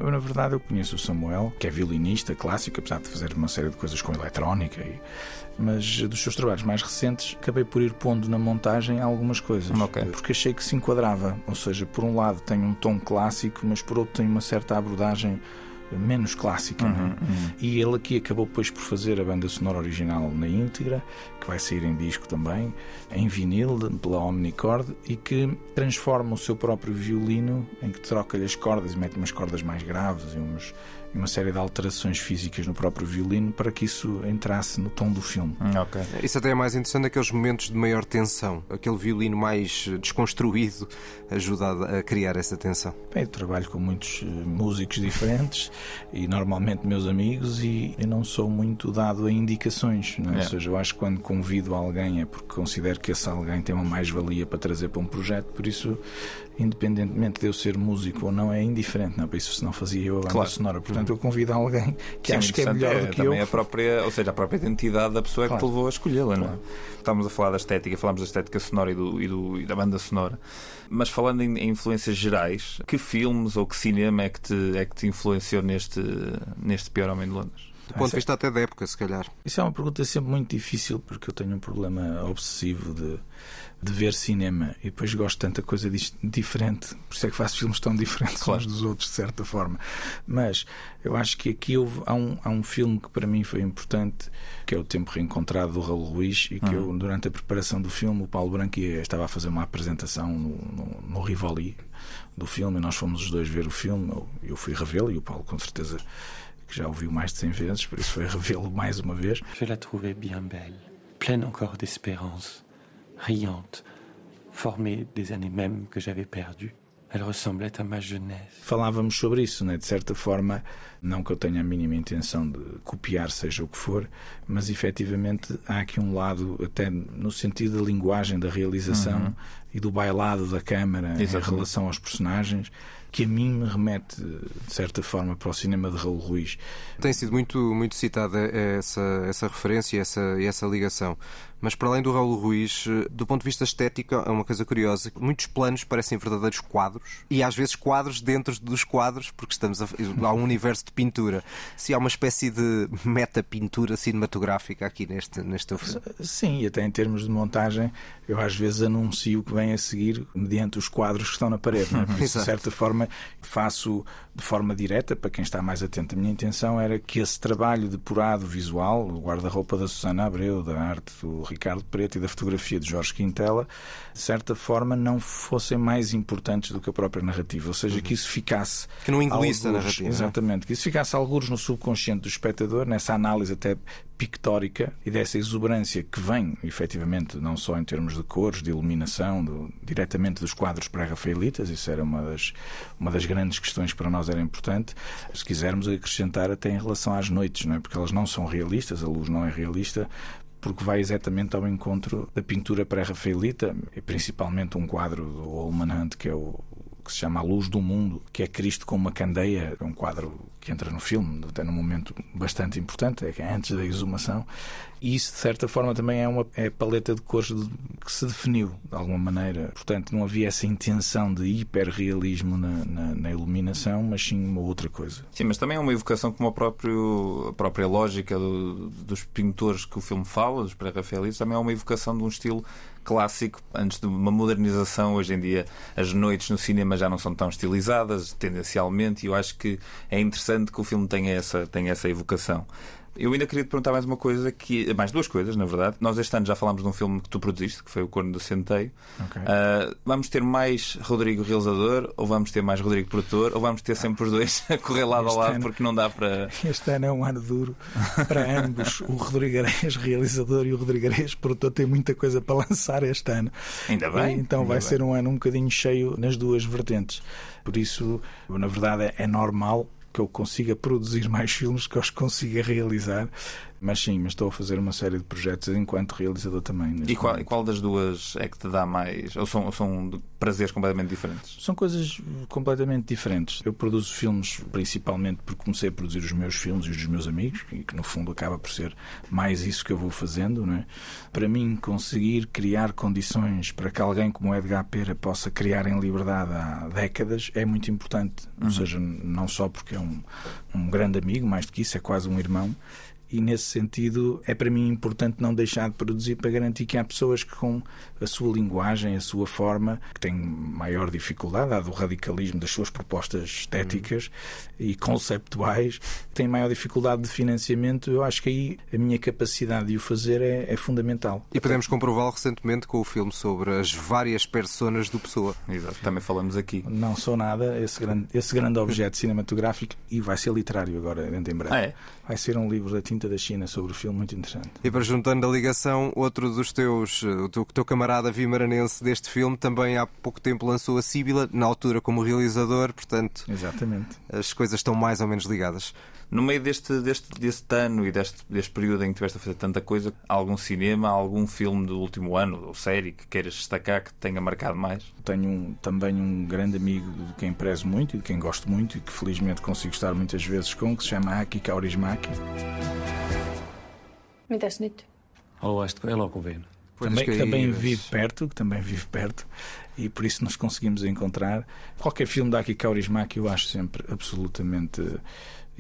Eu, na verdade, eu conheço o Samuel, que é violinista clássico, apesar de fazer uma série de coisas com eletrónica, e... mas dos seus trabalhos mais recentes acabei por ir pondo na montagem algumas coisas, okay. porque achei que se enquadrava. Ou seja, por um lado tem um tom clássico, mas por outro tem uma certa abordagem menos clássica. Uhum, é? uhum. E ele aqui acabou depois por fazer a banda sonora original na íntegra, que vai sair em disco também, em vinil, pela Omnicord, e que transforma o seu próprio violino, em que troca-lhe as cordas e mete umas cordas mais graves e umas e uma série de alterações físicas no próprio violino para que isso entrasse no tom do filme. Okay. Isso até é mais interessante naqueles momentos de maior tensão. Aquele violino mais desconstruído ajuda a criar essa tensão. Bem, eu trabalho com muitos músicos diferentes e normalmente meus amigos e eu não sou muito dado a indicações. É? É. Ou seja, eu acho que quando convido alguém é porque considero que esse alguém tem uma mais-valia para trazer para um projeto, por isso independentemente de eu ser músico ou não, é indiferente, não é? Isso se não fazia eu a banda claro. sonora. Portanto, eu convido alguém que Sim, acho que é melhor é, do que eu. A própria, ou seja, a própria identidade da pessoa claro. que te levou a escolhê-la, claro. não é? Estávamos a falar da estética, falámos da estética sonora e, do, e, do, e da banda sonora. Mas falando em, em, influências gerais, que filmes ou que cinema é que te, é que te influenciou neste, neste Pior Homem de Londres? Do ponto de vista até da época, se calhar. Isso é uma pergunta sempre muito difícil, porque eu tenho um problema obsessivo de de ver cinema e depois gosto de tanta coisa diferente, por isso é que faço filmes tão diferentes claro. uns dos outros, de certa forma. Mas eu acho que aqui houve, há, um, há um filme que para mim foi importante, que é O Tempo Reencontrado do Raul Ruiz, e que uhum. eu, durante a preparação do filme, o Paulo Branco estava a fazer uma apresentação no, no, no Rivoli do filme, e nós fomos os dois ver o filme. Eu, eu fui revê-lo e o Paulo, com certeza, que já ouviu mais de 100 vezes, por isso foi revê-lo mais uma vez. Je la trouvais bien belle, pleine encore d'espérance. Riante, formée des années mêmes que j'avais perdues. Elle ressemblait à ma jeunesse. Falávamos sobre isso, né? de certa forma, não que eu tenha a mínima intenção de copiar, seja o que for, mas efetivamente há aqui um lado, até no sentido da linguagem, da realização uhum. e do bailado da câmara Exatamente. em relação aos personagens, que a mim me remete, de certa forma, para o cinema de Raul Ruiz. Tem sido muito, muito citada essa, essa referência e essa, essa ligação. Mas para além do Raul Ruiz, do ponto de vista estético, é uma coisa curiosa. Muitos planos parecem verdadeiros quadros e às vezes quadros dentro dos quadros, porque estamos a, há um universo de pintura. Se há uma espécie de meta-pintura cinematográfica aqui neste, neste filme. Sim, e até em termos de montagem, eu às vezes anuncio o que vem a seguir mediante os quadros que estão na parede. É? Por isso, de certa forma, faço de forma direta, para quem está mais atento. A minha intenção era que esse trabalho depurado visual, o guarda-roupa da Susana Abreu, da arte do Ricardo Preto e da fotografia de Jorge Quintela, de certa forma não fossem mais importantes do que a própria narrativa. Ou seja, uhum. que isso ficasse. Que não engolisse algures, a narrativa. É? Exatamente, que isso ficasse alguns no subconsciente do espectador, nessa análise até pictórica e dessa exuberância que vem, efetivamente, não só em termos de cores, de iluminação, do, diretamente dos quadros pré-rafaelitas, isso era uma das, uma das grandes questões que para nós era importante, se quisermos acrescentar até em relação às noites, não é? porque elas não são realistas, a luz não é realista, porque vai exatamente ao encontro da pintura pré-rafaelita, e principalmente um quadro do Holman Hunt, que é o que se chama A Luz do Mundo, que é Cristo com uma candeia, é um quadro que entra no filme, até num momento bastante importante, é antes da exumação, e isso de certa forma também é uma é paleta de cores que se definiu de alguma maneira. Portanto, não havia essa intenção de hiperrealismo na, na, na iluminação, mas sim uma outra coisa. Sim, mas também é uma evocação como a, próprio, a própria lógica do, dos pintores que o filme fala, dos pré-rafaelitas, também é uma evocação de um estilo clássico, antes de uma modernização. Hoje em dia, as noites no cinema já não são tão estilizadas, tendencialmente, e eu acho que é interessante que o filme tenha essa, tenha essa evocação. Eu ainda queria te perguntar mais uma coisa, que mais duas coisas, na verdade. Nós este ano já falámos de um filme que tu produziste, que foi O Corno do Centeio. Okay. Uh, vamos ter mais Rodrigo realizador, ou vamos ter mais Rodrigo produtor, ou vamos ter sempre os dois a correr lado este a lado, ano, porque não dá para. Este ano é um ano duro para ambos. o Rodrigo Areias realizador e o Rodrigo Areias produtor têm muita coisa para lançar este ano. Ainda bem. E, então ainda vai bem. ser um ano um bocadinho cheio nas duas vertentes. Por isso, na verdade, é normal que eu consiga produzir mais filmes, que eu os consiga realizar. Mas sim, mas estou a fazer uma série de projetos enquanto realizador também. E qual, e qual, das duas é que te dá mais? Ou são, ou são prazeres completamente diferentes? São coisas completamente diferentes. Eu produzo filmes principalmente porque comecei a produzir os meus filmes e os dos meus amigos, e que no fundo acaba por ser mais isso que eu vou fazendo. Não é? Para mim, conseguir criar condições para que alguém como Edgar Pera possa criar em liberdade há décadas é muito importante. Uhum. Ou seja, não só porque é um, um grande amigo, mais do que isso, é quase um irmão e nesse sentido é para mim importante não deixar de produzir para garantir que há pessoas que com a sua linguagem, a sua forma, que têm maior dificuldade, dado o radicalismo das suas propostas estéticas uhum. e conceptuais, têm maior dificuldade de financiamento. Eu acho que aí a minha capacidade de o fazer é, é fundamental. E podemos comprová-lo recentemente com o filme sobre as várias personas do Pessoa. Exato, também falamos aqui. Não sou nada esse grande, esse grande objeto cinematográfico e vai ser literário agora, dentro em breve. Ah, é? Vai ser um livro da tinta da China sobre o filme muito interessante. E para juntando a ligação, outro dos teus, o teu, teu camarada vimaranense deste filme também há pouco tempo lançou a Síbila, na altura como realizador, portanto. Exatamente. As coisas estão mais ou menos ligadas. No meio deste, deste, deste ano e deste, deste período em que estiveste a fazer tanta coisa, algum cinema, algum filme do último ano ou série que queiras destacar que tenha marcado mais? Tenho um, também um grande amigo de quem prezo muito e de quem gosto muito e que felizmente consigo estar muitas vezes com, que se chama Aki Kaurismaki. Mitäs nyt? Haluaisitko elokuviin? Também, que também vive perto, que também vive perto, e por isso nos conseguimos encontrar. Qualquer filme da Aki Kaurismaki eu acho sempre absolutamente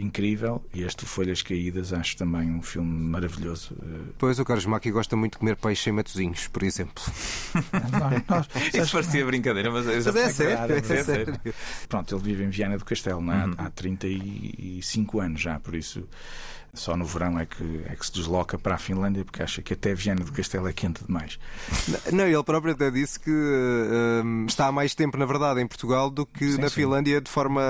incrível e este Folhas Caídas acho também um filme maravilhoso. Pois o Carlos Maki gosta muito de comer peixe em matozinhos, por exemplo. Isso parecia brincadeira, mas, mas é, sério, é, é sério. Pronto, ele vive em Viana do Castelo não é? uhum. há 35 anos já, por isso só no verão é que, é que se desloca para a Finlândia porque acha que até Viana do Castelo é quente demais. Não, ele próprio até disse que um, está há mais tempo, na verdade, em Portugal do que sim, na sim. Finlândia de forma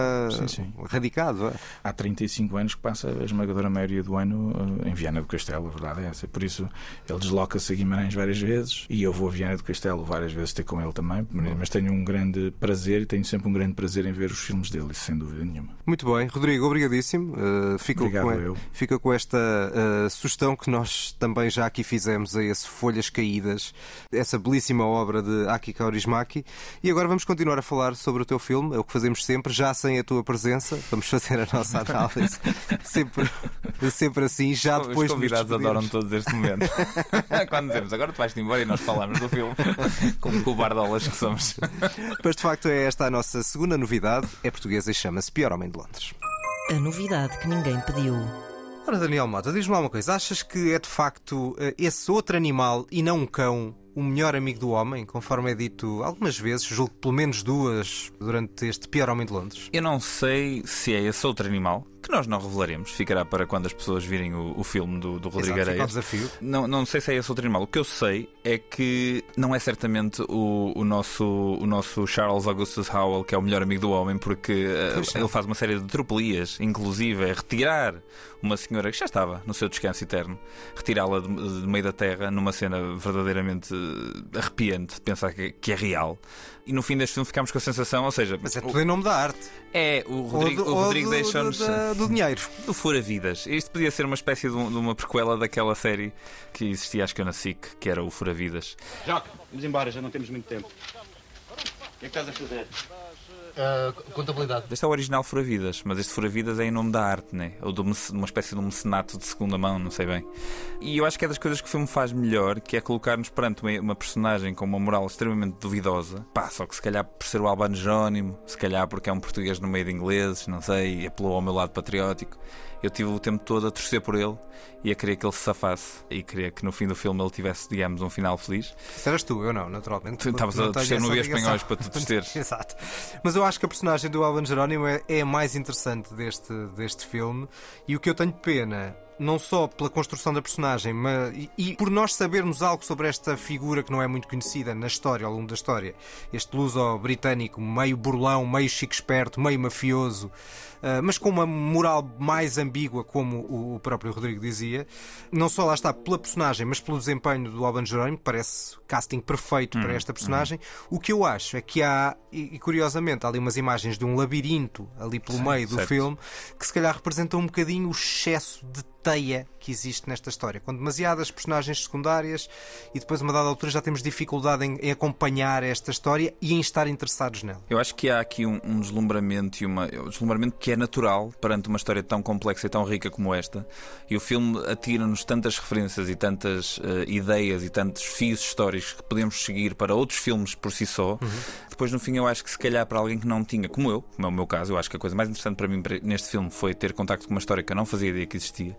sim, radicada. É? Há 35 anos que passa a esmagadora maioria do ano uh, em Viana do Castelo, a verdade é essa. Por isso ele desloca-se a Guimarães várias vezes e eu vou a Viana do Castelo várias vezes ter com ele também, mas tenho um grande prazer e tenho sempre um grande prazer em ver os filmes dele, sem dúvida nenhuma. Muito bem, Rodrigo, obrigadíssimo. Uh, fico Obrigado com, eu. Fico fica com esta uh, sugestão que nós também já aqui fizemos a esse Folhas Caídas, essa belíssima obra de Aki Kaurismäki. E agora vamos continuar a falar sobre o teu filme, é o que fazemos sempre, já sem a tua presença. Vamos fazer a nossa análise sempre, sempre assim, já depois Os convidados adoram todos este momento. Quando dizemos agora tu vais-te embora e nós falamos do filme, como cobardolas que somos. Mas de facto é esta a nossa segunda novidade, é portuguesa e chama-se Pior Homem de Londres. A novidade que ninguém pediu. Ora, Daniel Mota, diz-me lá uma coisa. Achas que é de facto eh, esse outro animal e não um cão o melhor amigo do homem, conforme é dito algumas vezes, julgo pelo menos duas durante este pior homem de Londres? Eu não sei se é esse outro animal, que nós não revelaremos, ficará para quando as pessoas virem o, o filme do, do Rodrigo Exato, Areias. desafio. Não, não sei se é esse outro animal. O que eu sei é que não é certamente o, o, nosso, o nosso Charles Augustus Howell que é o melhor amigo do homem, porque uh, ele faz uma série de tropelias, inclusive é retirar uma senhora que já estava no seu descanso eterno, retirá-la do meio da terra numa cena verdadeiramente arrepiante de pensar que, que, é real. E no fim deste filme ficámos com a sensação, ou seja. Mas é tudo em nome da arte. É, o Rodrigo, o Rodrigo deixou-nos. Do, do, dinheiro. Do Fura Vidas. Isto podia ser uma espécie de, um, de, uma prequela daquela série que existia, acho que na SIC, que era o Fura Vidas. Joque, vamos embora, já não temos muito tempo. O que é que estás a fazer? Uh, contabilidade. Este é o original Furavidas, mas este Furavidas é em nome da arte, né? ou de uma espécie de um mecenato de segunda mão, não sei bem. E eu acho que é das coisas que o filme faz melhor, que é colocar-nos perante uma, uma, personagem com uma moral extremamente duvidosa. Pá, só que se calhar por ser o Albano Jerónimo, se calhar porque é um português no meio de ingleses, não sei, e apelou ao meu lado patriótico eu tive o tempo todo a torcer por ele e a querer que ele se safasse e queria que no fim do filme ele tivesse, digamos, um final feliz. Isso eras tu, eu não, naturalmente. Tu estavas a torcer no Via Espanhóis para tu torceres. Exato. Mas eu acho que a personagem do Alban Jerónimo é, é a mais interessante deste, deste filme e o que eu tenho pena não só pela construção da personagem, mas e, e, por nós sabermos algo sobre esta figura que não é muito conhecida na história, ao longo da história. Este luso britânico, meio burlão, meio chico esperto, meio mafioso, mas com uma moral mais ambígua, como o, próprio Rodrigo dizia. Não só lá está pela personagem, mas pelo desempenho do Alban Jerónimo, parece casting perfeito hum, para esta personagem. Hum. O que eu acho é que há, e, e, curiosamente, há ali umas imagens de um labirinto ali pelo Sim, meio do certo. filme que se calhar representam um bocadinho o excesso de teia que existe nesta história. Com demasiadas personagens secundárias e depois, a uma dada altura, já temos dificuldade em, em acompanhar esta história e em estar interessados nela. Eu acho que há aqui um, um deslumbramento e uma, um deslumbramento que é natural perante uma história tão complexa e tão rica como esta. E o filme atira-nos tantas referências e tantas uh, ideias e tantos fios históricos que podemos seguir para outros filmes por si só. Uhum. Depois, no fim, eu acho que se calhar para alguém que não tinha, como eu, como é o meu caso, eu acho que a coisa mais interessante para mim neste filme foi ter contacto com uma história que eu não fazia ideia que existia.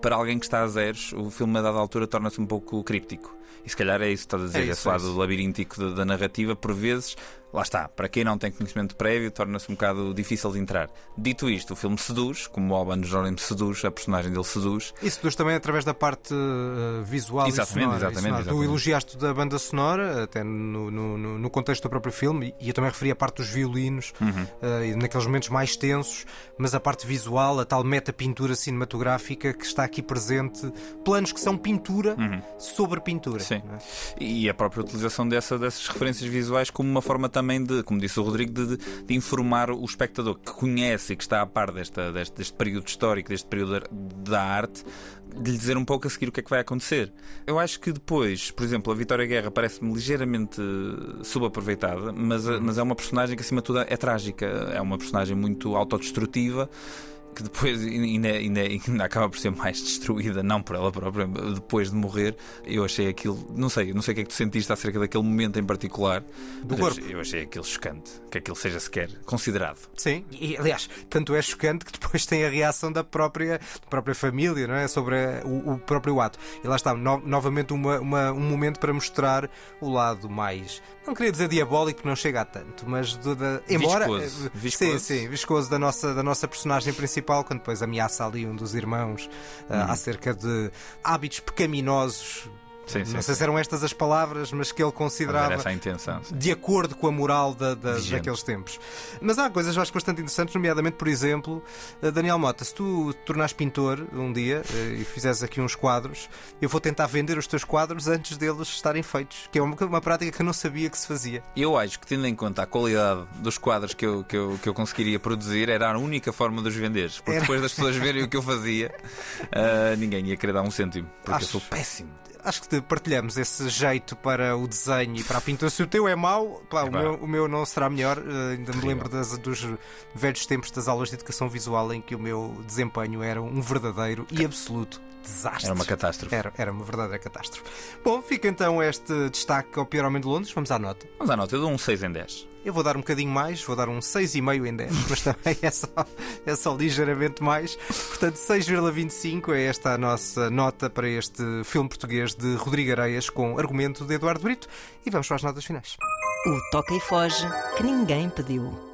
Para alguém que está a zeros, o filme a dada altura torna-se um pouco críptico. E se calhar é isso que estás a dizer, é isso, esse lado é labiríntico da narrativa, por vezes lá está, para quem não tem conhecimento prévio, torna-se um bocado difícil de entrar. Dito isto, o filme seduz, como o Alban Jerónimo seduz, a personagem dele seduz. E seduz também através da parte uh, visual exatamente, e sonora. Exatamente, exatamente. Tu elogiaste da banda sonora, até no, no, no, contexto do próprio filme, e eu também referi a parte dos violinos, uhum. uh, naqueles momentos mais tensos, mas a parte visual, a tal meta-pintura cinematográfica que está aqui presente, planos que são pintura uhum. sobre pintura. Sim. É? E a própria utilização dessa, dessas referências visuais como uma forma também de, como disse o Rodrigo, de, de informar o espectador que conhece e que está a par desta, deste, deste período histórico, deste período da arte, de lhe dizer um pouco a seguir o que é que vai acontecer. Eu acho que depois, por exemplo, a Vitória Guerra parece-me ligeiramente subaproveitada, mas, mas é uma personagem que acima de tudo é trágica, é uma personagem muito autodestrutiva que depois ainda, ainda, ainda acaba por ser mais destruída, não por ela própria, depois de morrer. Eu achei aquilo, não sei, não sei o que é que tu sentiste acerca daquele momento em particular do corpo. Eu achei aquilo chocante, que aquilo seja sequer considerado. Sim, e aliás, tanto é chocante que depois tem a reação da própria, da própria família, não é? Sobre o, o próprio ato. E lá está, no, novamente uma, uma, um momento para mostrar o lado mais, não queria dizer diabólico, porque não chega a tanto, mas do, da, embora. Viscoso. viscoso. Sim, sim, viscoso da nossa, da nossa personagem principal principal, quando depois ameaça ali um dos irmãos uh, acerca de hábitos pecaminosos Sim, sim, não sei se eram estas as palavras, mas que ele considerava essa intenção, de acordo com a moral da, da, daqueles tempos. Mas há coisas, eu acho, bastante interessantes, nomeadamente, por exemplo, eh, Daniel Mota, se tu te tornares pintor um dia eh, e fizeres aqui uns quadros, eu vou tentar vender os teus quadros antes deles estarem feitos, que é uma, uma prática que eu não sabia que se fazia. Eu acho que, tendo em conta a qualidade dos quadros que eu, que eu, que eu conseguiria produzir, era a única forma de os vender. Porque era... depois das pessoas verem o que eu fazia, uh, ninguém ia querer dar um cêntimo, porque acho... eu sou péssimo acho que partilhamos esse jeito para o desenho e para a pintura. Se o teu é mau, pá, é o, meu, o, meu, não será melhor. Uh, ainda me lembro das, dos velhos tempos das aulas de educação visual em que o meu desempenho era um verdadeiro e absoluto desastre. Era uma catástrofe. Era, era uma verdadeira catástrofe. Bom, fica então este destaque ao Pior Homem de Londres. Vamos à nota. Vamos à nota. Eu dou um 6 em 10. Eu vou dar um bocadinho mais, vou dar um 6,5 em 10, mas também é só, é só ligeiramente mais. Portanto, 6,25 é esta a nossa nota para este filme português de Rodrigo Areias com argumento de Eduardo Brito. E vamos para as notas finais. O Toca e Foge que ninguém pediu.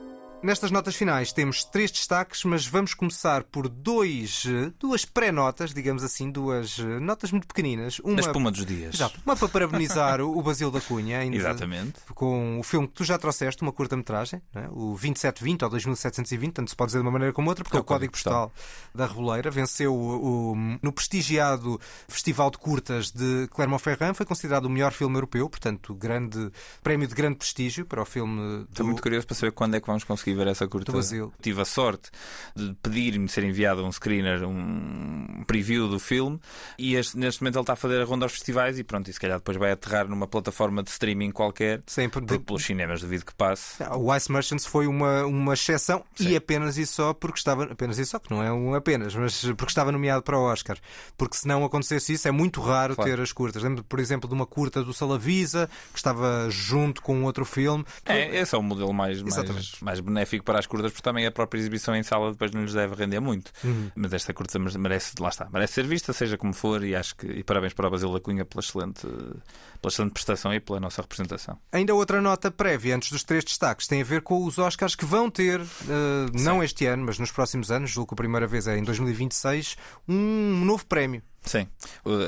Nestas notas finais temos três destaques, mas vamos começar por dois, duas pré-notas, digamos assim, duas notas muito pequeninas. Uma, da espuma dos dias. Exato. Uma para parabenizar o Basílio da Cunha, ainda Exatamente. com o filme que tu já trouxeste, uma curta-metragem, é? o 2720 ou 2720, tanto se pode dizer de uma maneira como outra, porque é o, é Código Postal, Postal da Reboleira. Venceu o, o, no prestigiado Festival de Curtas de Clermont-Ferrand, foi considerado o melhor filme europeu, portanto, grande prémio de grande prestígio para o filme. Do... Estou muito curioso para saber quando é que vamos conseguir ver essa curta. Tive a sorte de pedir-me ser enviado um screener, um preview do filme, e este, neste momento ele está a fazer a ronda aos festivais e pronto, e se calhar depois vai aterrar numa plataforma de streaming qualquer, Sempre de... pelos cinemas, devido que passe. Ah, o Ice Merchants foi uma, uma exceção Sim. e apenas e só porque estava, apenas e só, que não é um apenas, mas porque estava nomeado para o Oscar. Porque se não acontecesse isso, é muito raro claro. ter as curtas. Lembro, por exemplo, de uma curta do Salavisa, que estava junto com outro filme. É, esse é o modelo mais, mais, mais benéfico benéfico para as curtas, porque também a própria exibição em sala depois não lhes deve render muito. Uhum. Mas esta curta merece, lá está, merece ser vista, seja como for, e acho que e parabéns para o Basílio da Cunha pela excelente, pela excelente prestação e pela nossa representação. Ainda outra nota prévia, antes dos três destaques, tem a ver com os Oscars que vão ter, uh, não este ano, mas nos próximos anos, julgo que a primeira vez é em 2026, um novo prémio. Sim.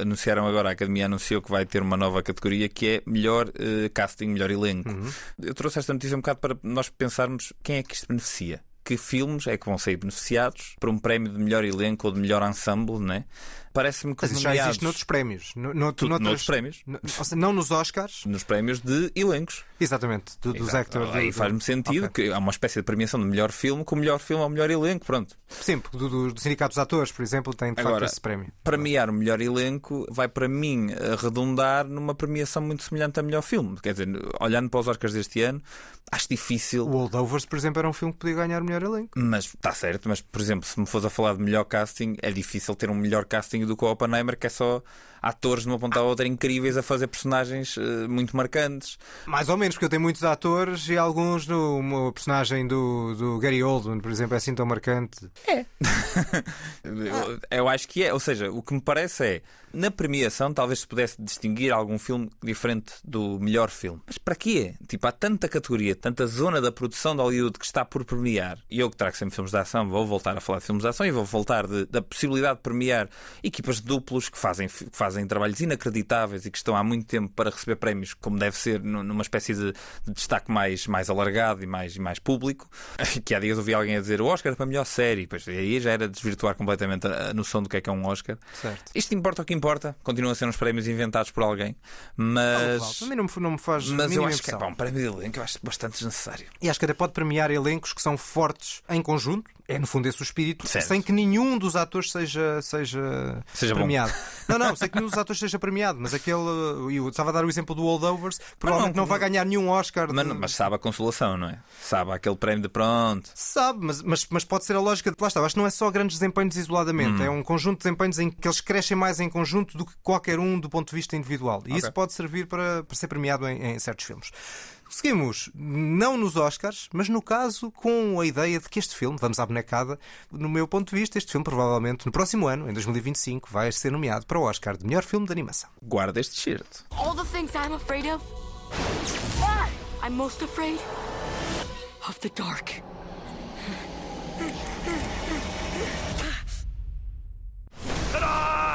Anunciaram agora, a Academia anunciou que vai ter uma nova categoria que é melhor uh, casting, melhor elenco. Uhum. Eu trouxe esta notícia um bocado para nós pensarmos quem é que isto beneficia. que filmes é que vão sair beneficiados por um prémio de melhor elenco ou de melhor ensemble, né? Parece-me que Mas os isso já nomeados- existe noutros prémios. No, no, Tu- noutros prémios? no- seja, não nos Oscars. Nos prémios de elencos. Exatamente, do- dos do- Aí do- faz-me sentido que há uma espécie de premiação de melhor filme com o melhor filme ao melhor elenco. Pronto. Sim, porque do, do, do Sindicato dos Atores, por exemplo, tem de Agora, facto esse prémio. premiar o melhor elenco vai para mim arredondar numa premiação muito semelhante a melhor filme. Quer dizer, olhando para os Oscars deste ano, acho difícil. O Holdovers, por exemplo, era um filme que podia ganhar o melhor elenco. Mas está certo, mas por exemplo, se me fores a falar de melhor casting, é difícil ter um melhor casting do que o Oppenheimer, que é só atores de uma ponta à outra incríveis a fazer personagens eh, muito marcantes. Mais ou menos, porque eu tenho muitos atores e alguns do uma personagem do, do Gary Oldman, por exemplo, é assim tão marcante. Eu, eu acho que é, ou seja, o que me parece é na premiação talvez se pudesse distinguir algum filme diferente do melhor filme. Mas para quê? Tipo, há tanta categoria, tanta zona da produção de Hollywood que está por premiar. E eu que trago sempre filmes de ação, vou voltar a falar de filmes de ação e vou voltar de- da possibilidade de premiar equipas de duplos que fazem, que fazem trabalhos inacreditáveis e que estão há muito tempo para receber prémios, como deve ser, nu- numa espécie de, de destaque mais, mais alargado e mais, e mais público. Que há dias ouvi alguém a dizer o Oscar para a melhor série, pois aí já era desvirtuar completamente a, a noção do que é que é um Oscar. Certo. Isto importa o que importa, continuam a ser uns prémios inventados por alguém, mas. Não, Também não me, não me faz Mas eu acho que é pá, um prémio de elenco eu acho bastante desnecessário. E acho que até pode premiar elencos que são fortes em conjunto, é no fundo esse o espírito, Certo. sem que nenhum dos atores seja, seja, Seja bom. premiado. Não, não, sem que nenhum dos atores seja premiado, mas aquele. Eu estava a dar o exemplo do Holdovers, que provavelmente não, vai ganhar nenhum Oscar. Mas, de- não- mas sabe a consolação, não é? Sabe aquele prémio de pronto. Sabe, mas, mas, mas pode ser a lógica de lá está. Acho que não é só grandes desempenhos isoladamente, Hum. é um conjunto de desempenhos em que eles crescem mais em conjunto do que qualquer um do ponto de vista individual. E Ok. isso pode servir para, para ser premiado em, em certos filmes. Seguimos, não nos Oscars, mas no caso com a ideia de que este filme, vamos à bonecada, no meu ponto de vista, este filme provavelmente no próximo ano, em 2025, vai ser nomeado para o Oscar de melhor filme de animação. Guarda este shirt. All the things I'm afraid of, I'm most afraid of the dark. Are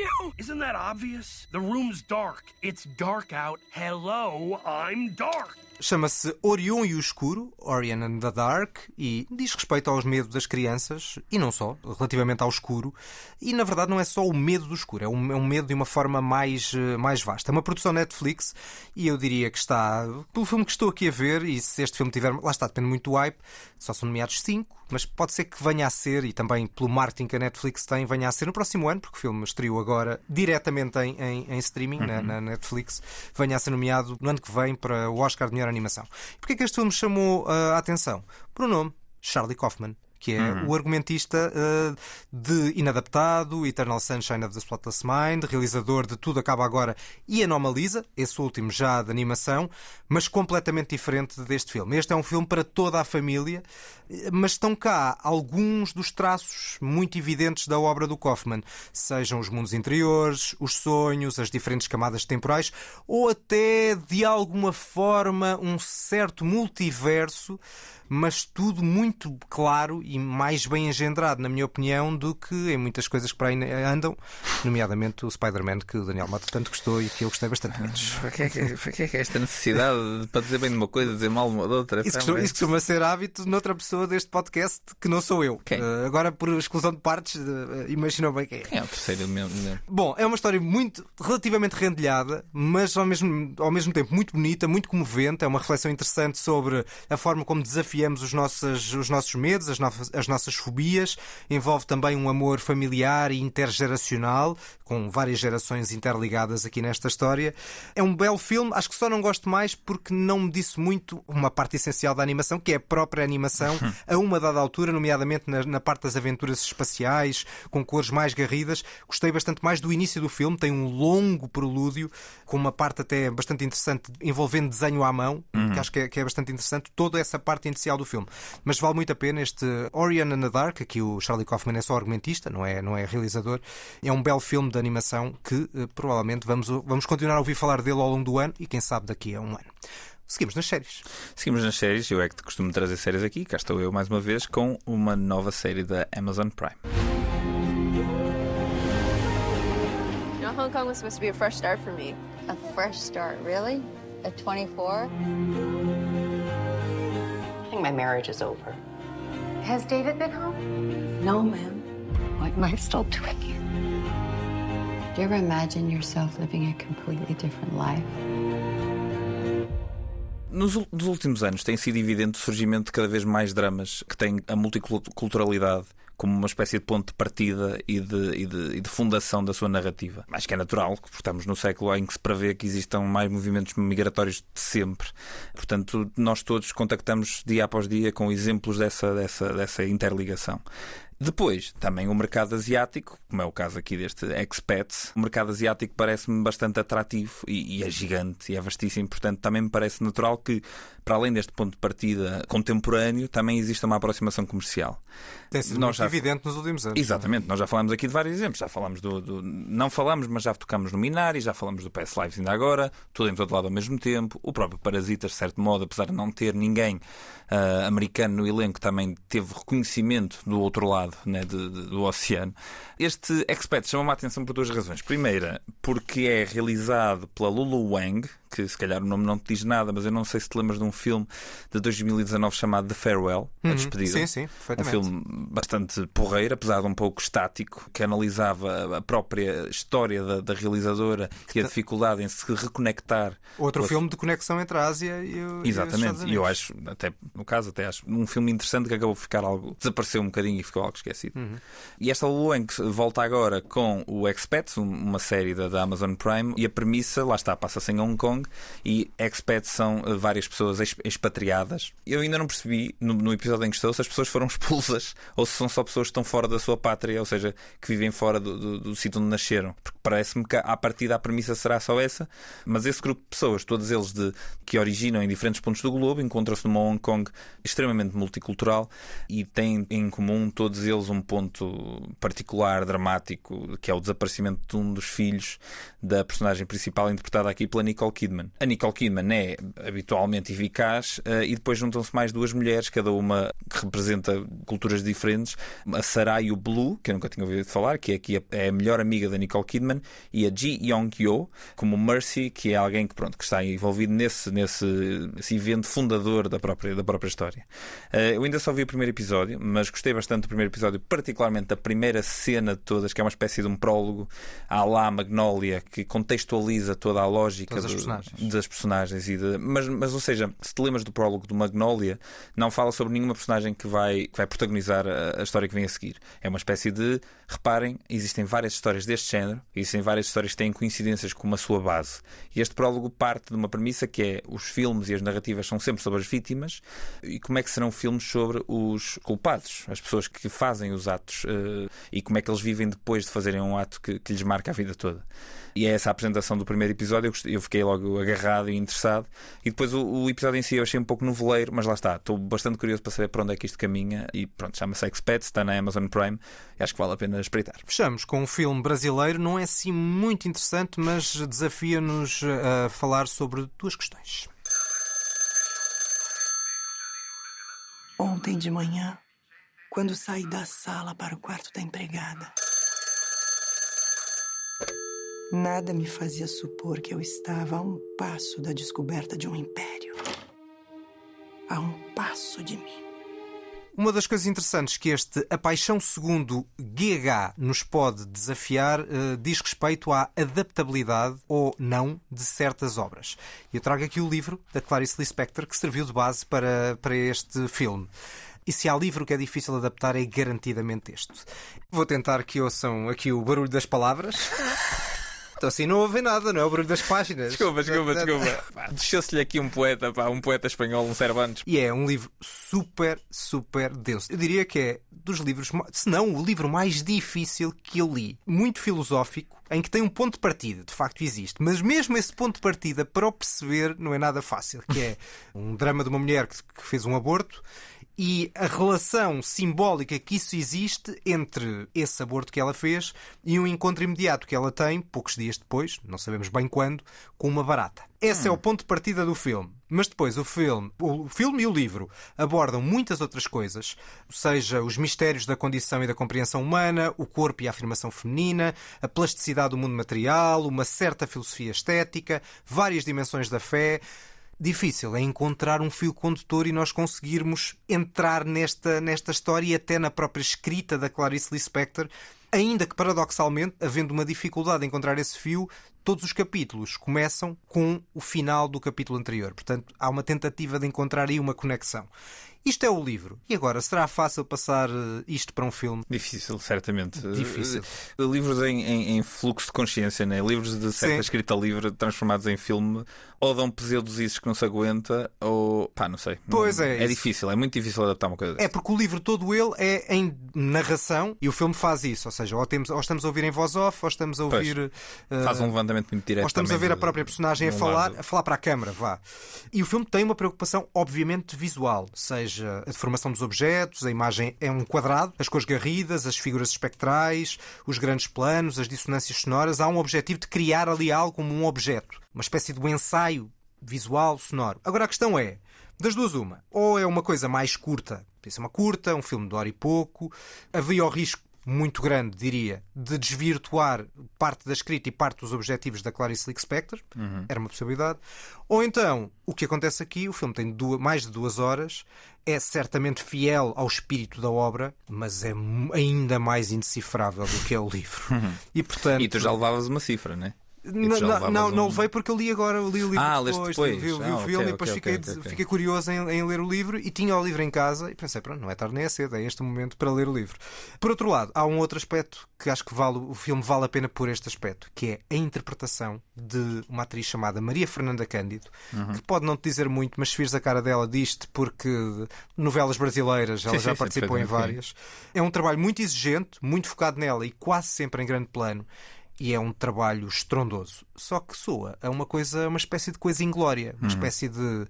you? Isn't that obvious? The room's dark. It's dark out. Hello, I'm dark. Chama-se Orion e o Escuro, Orion and the Dark, e diz respeito aos medos das crianças, e não só, relativamente ao escuro. E na verdade não é só o medo do escuro, é um, é um medo de uma forma mais, eh, mais vasta. É uma produção Netflix, e eu diria que está, pelo filme que estou aqui a ver, e se este filme tiver. Lá está, depende muito do hype, só são nomeados cinco, mas pode ser que venha a ser, e também pelo marketing que a Netflix tem, venha a ser no próximo ano, porque o filme estreou agora diretamente em, em, em streaming na, Uhum. na Netflix, venha a ser nomeado no ano que vem para o Oscar de melhor animação. Porquê que este filme chamou uh, a atenção? Por um nome, Charlie Kaufman. Que é Uhum. o argumentista uh, de Inadaptado, Eternal Sunshine of the Spotless Mind, realizador de Tudo Acaba Agora e Anomaliza, esse último já de animação, mas completamente diferente deste filme. Este é um filme para toda a família, mas estão cá alguns dos traços muito evidentes da obra do Kaufman, sejam os mundos interiores, os sonhos, as diferentes camadas temporais, ou até de alguma forma um certo multiverso, mas tudo muito claro e mais bem engendrado, na minha opinião, do que em muitas coisas que para aí andam, nomeadamente o Spider-Man que o Daniel Mata tanto gostou e que eu gostei bastante menos. Para que, é que, para que é que é esta necessidade de, para dizer bem de uma coisa, dizer mal de uma de outra? Isso costuma, isso costuma ser hábito noutra pessoa deste podcast que não sou eu. Uh, agora, por exclusão de partes, uh, imaginam bem quem é. Quem é o terceiro elemento? Bom, é uma história muito relativamente rendilhada, mas ao mesmo, ao mesmo tempo muito bonita, muito comovente. É uma reflexão interessante sobre a forma como desafiamos os nossos, os nossos medos, as, no, as nossas fobias. Envolve também um amor familiar e intergeracional, com várias gerações interligadas aqui nesta história. É um belo filme, acho que só não gosto mais porque não me disse muito uma parte essencial da animação, que é a própria animação, a uma dada altura, nomeadamente na, na parte das aventuras espaciais, com cores mais garridas. Gostei bastante mais do início do filme, tem um longo prelúdio, com uma parte até bastante interessante envolvendo desenho à mão, Uhum. que acho que é, que é bastante interessante, toda essa parte inicial do filme. Mas vale muito a pena este Orion and the Dark, aqui o Charlie Kaufman é só argumentista, não é, não é realizador. É um belo filme de animação que eh, provavelmente vamos, vamos continuar a ouvir falar dele ao longo do ano e quem sabe daqui a um ano. Seguimos nas séries. Seguimos nas séries, eu é que costumo trazer séries aqui, cá estou eu mais uma vez com uma nova série da Amazon Prime. You know, Hong Kong was supposed to be a fresh start for me. A fresh start, really? At 24? I think my marriage is over. Has David been home? No, ma'am. What am I still doing here? Do you ever imagine yourself living a completely different life? Nos, últimos anos tem sido evidente o surgimento de cada vez mais dramas que têm a multiculturalidade como uma espécie de ponto de partida e de, e de- e de fundação da sua narrativa. Acho que é natural, porque estamos no século em que se prevê que existam mais movimentos migratórios de sempre. Portanto, nós todos contactamos dia após dia com exemplos dessa, dessa, dessa interligação. Depois, também o mercado asiático, como é o caso aqui deste Expats, o mercado asiático parece-me bastante atrativo e, e é gigante e é vastíssimo, portanto, também me parece natural que, para além deste ponto de partida contemporâneo, também exista uma aproximação comercial. Tem sido Nós muito já- evidente nos últimos anos. Exatamente, nós já falámos aqui de vários exemplos. Já falámos do. do- não falamos, mas já tocamos no Minari, já falamos do PS Lives ainda agora, tudo em todo lado ao mesmo tempo. O próprio Parasitas, de certo modo, apesar de não ter ninguém ah, americano no elenco, também teve reconhecimento do outro lado né, de- de- do oceano. Este Expat chama-me a atenção por duas razões. Primeira, porque é realizado pela Lulu Wang, que se calhar o nome não te diz nada, mas eu não sei se te lembras de um filme de 2019 chamado The Farewell, A Uhum. Despedida. Sim, sim, Um filme bastante porreiro, apesar de um pouco estático, que analisava a própria história da, da realizadora e a dificuldade em se reconectar. Outro com a- filme de conexão entre a Ásia e, o, Exatamente, e eu acho, até no caso, até acho um filme interessante que acabou por ficar algo. desapareceu um bocadinho e ficou algo esquecido. Uhum. E esta Luang volta agora com o Expats, um- uma série da, da Amazon Prime, e a premissa, lá está, passa-se em Hong Kong, e Expats são eh, várias pessoas ex- expatriadas. Eu ainda não percebi, no, no episódio em que estou, se as pessoas foram expulsas ou se são só pessoas que estão fora da sua pátria, ou seja, que vivem fora do, do- do sítio onde nasceram. Porque parece-me que à partida a premissa será só essa, mas esse grupo de pessoas, todos eles de, que originam em diferentes pontos do globo, encontram-se numa Hong Kong extremamente multicultural e têm em comum todos eles um ponto particular, dramático, que é o desaparecimento de um dos filhos da personagem principal interpretada aqui pela Nicole Kidman. A Nicole Kidman é habitualmente eficaz eh, e depois juntam-se mais duas mulheres, cada uma que representa culturas diferentes. A Sarai Blue, que eu nunca tinha ouvido falar, que é aqui a, é a melhor amiga da Nicole Kidman, e a Ji Yong-yo, como Mercy, que é alguém que, pronto, que está envolvido nesse, nesse esse evento fundador da própria, da própria história. Eh, eu ainda só vi o primeiro episódio, mas gostei bastante do primeiro episódio, particularmente da primeira cena de todas, que é uma espécie de um prólogo à lá Magnolia, que contextualiza toda a lógica do- personagens. das personagens. E de, mas, mas, ou seja, se te lembras do prólogo do Magnolia, não fala sobre nenhuma personagem que vai, que vai protagonizar a, a história que vem a seguir. É uma espécie de. Reparem, existem várias histórias deste género, existem várias histórias que têm coincidências como a sua base. E este prólogo parte de uma premissa que é os filmes e as narrativas são sempre sobre as vítimas e como é que serão filmes sobre os culpados, as pessoas que fazem os atos eh, e como é que eles vivem depois de fazerem um ato que, que lhes marca a vida toda. E é essa a apresentação do primeiro episódio. Eu, fiquei logo agarrado e interessado. E depois o, o episódio em si eu achei um pouco noveleiro, mas lá está. Estou bastante curioso para saber para onde é que isto caminha. E pronto, chama-se Expats, está na Amazon Prime e acho que vale a pena espreitar. Fechamos com um filme brasileiro, não é assim muito interessante, mas desafia-nos a falar sobre duas questões. Ontem de manhã, quando saí da sala para o quarto da empregada, nada me fazia supor que eu estava a um passo da descoberta de um império. A um passo de mim. Uma das coisas interessantes que este A Paixão Segundo GH nos pode desafiar eh, diz respeito à adaptabilidade ou não de certas obras. Eu trago aqui o livro da Clarice Lispector que serviu de base para, para este filme. E se há livro que é difícil adaptar é garantidamente este. Vou tentar que ouçam aqui o barulho das palavras. Então assim não ouvem nada, não é o barulho das páginas. Desculpa, desculpa, desculpa. Pá, Deixou-se-lhe aqui um poeta, pá, um poeta espanhol, um Cervantes. E é um livro super, super denso. Eu diria que é dos livros, se não o livro mais difícil que eu li. Muito filosófico, em que tem um ponto de partida, de facto existe. Mas mesmo esse ponto de partida, para o perceber, não é nada fácil. Que é um drama de uma mulher que fez um aborto e a relação simbólica que isso existe entre esse aborto que ela fez e um encontro imediato que ela tem, poucos dias depois, não sabemos bem quando, com uma barata. Esse é o ponto de partida do filme. Mas depois o filme, o filme e o livro abordam muitas outras coisas, seja os mistérios da condição e da compreensão humana, o corpo e a afirmação feminina, a plasticidade do mundo material, uma certa filosofia estética, várias dimensões da fé. Difícil é encontrar um fio condutor e nós conseguirmos entrar nesta, nesta história e até na própria escrita da Clarice Lispector, ainda que paradoxalmente, havendo uma dificuldade em encontrar esse fio, todos os capítulos começam com o final do capítulo anterior. Portanto, há uma tentativa de encontrar aí uma conexão. Isto é o livro. E agora, será fácil passar eh, isto para um filme? Difícil, certamente. Difícil. Eh, Livros em, em- em fluxo de consciência, né? livros de certa Sim. escrita livre transformados em filme, ou dão pseudosices que não se aguenta, ou pá, não sei. Pois Não- é, É isso. difícil, é muito difícil adaptar uma coisa É porque o livro todo ele é em narração e o filme faz isso. Ou seja, ou, temos, ou estamos a ouvir em voz off, ou estamos a Pois. ouvir. eh, Faz um levantamento muito direto. Ou estamos a ver a própria personagem a falar, lado. a falar para a câmara, vá. E o filme tem uma preocupação, obviamente, visual, seja a deformação dos objetos, a imagem é um quadrado, as cores garridas, as figuras espectrais, os grandes planos, as dissonâncias sonoras. Há um objetivo de criar ali algo como um objeto, uma espécie de um ensaio visual, sonoro. Agora a questão é, das duas uma, ou é uma coisa mais curta, isso é uma curta, um filme de hora e pouco, havia o risco muito grande, diria, de desvirtuar parte da escrita e parte dos objetivos da Clarice Lispector. Uhum. Era uma possibilidade. Ou então, o que acontece aqui, o filme tem duas- mais de duas horas, é certamente fiel ao espírito da obra, mas é ainda mais indecifrável do que é o livro. E, portanto, E tu já levavas uma cifra, né? E não, não, não, levei porque eu li agora, eu li o livro Ah, depois, depois. vi, vi Ah, o filme e ok, depois ok, fiquei, ok, ok. fiquei curioso em, em ler o livro e tinha o livro em casa e pensei, pronto, não é tarde nem é cedo, é este o momento para ler o livro. Por outro lado, há um outro aspecto que acho que vale, o filme vale a pena por este aspecto, que é a interpretação de uma atriz chamada Maria Fernanda Cândido, Uhum. que pode não te dizer muito, mas se vires a cara dela diz-te porque novelas brasileiras ela Sim, já sim, participou em perfeitamente, várias. É um trabalho muito exigente, muito focado nela e quase sempre em grande plano. E é um trabalho estrondoso. Só que soa a uma coisa, uma espécie de coisa inglória, uma Uhum. espécie de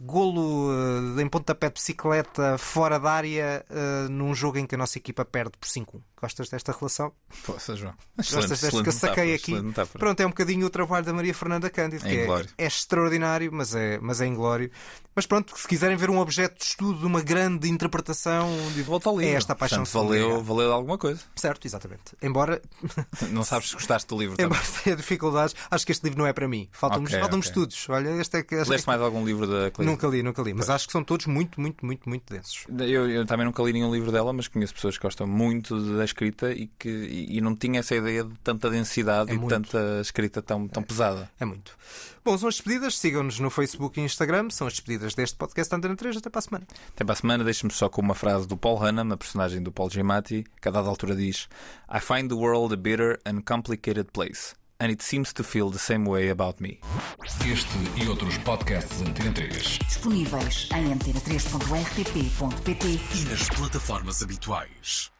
golo eh, em pontapé de bicicleta fora da área eh, num jogo em que a nossa equipa perde por 5-1. Gostas desta relação? Poxa, João. Gostas desta que eu saquei aqui? Pronto, é um bocadinho o trabalho da Maria Fernanda Cândido, É que é, é extraordinário, mas é, mas é inglório. Mas pronto, se quiserem ver um objeto de estudo de uma grande interpretação, Volta ao livro. é esta paixão Portanto, valeu, valeu alguma coisa. Certo, exatamente. Embora Não sabes se gostaste do livro também. Embora tenha dificuldades, acho que este livro não é para mim. Faltam-me Ok, faltam-me ok. estudos. Olha, este é que. Leste mais algum livro da Clarice? Nunca li, nunca li. Mas acho que são todos muito, muito, muito, muito densos. Eu, eu também nunca li nenhum livro dela, mas conheço pessoas que gostam muito da escrita e que e, e não tinha essa ideia de tanta densidade É e de muito. tanta escrita tão, tão pesada. É muito. Bom, são as despedidas. Sigam-nos no Facebook e Instagram. São as despedidas deste podcast Antena 3. Até para a semana. Até para a semana, deixe-me só com uma frase do Paul Hannam, a personagem do Paul Giamatti, que a dada altura diz: I find the world a bitter and complicated place, and it seems to feel the same way about me. Este e outros podcasts Antena 3 Disponíveis em antena3.rtp.pt e nas plataformas habituais.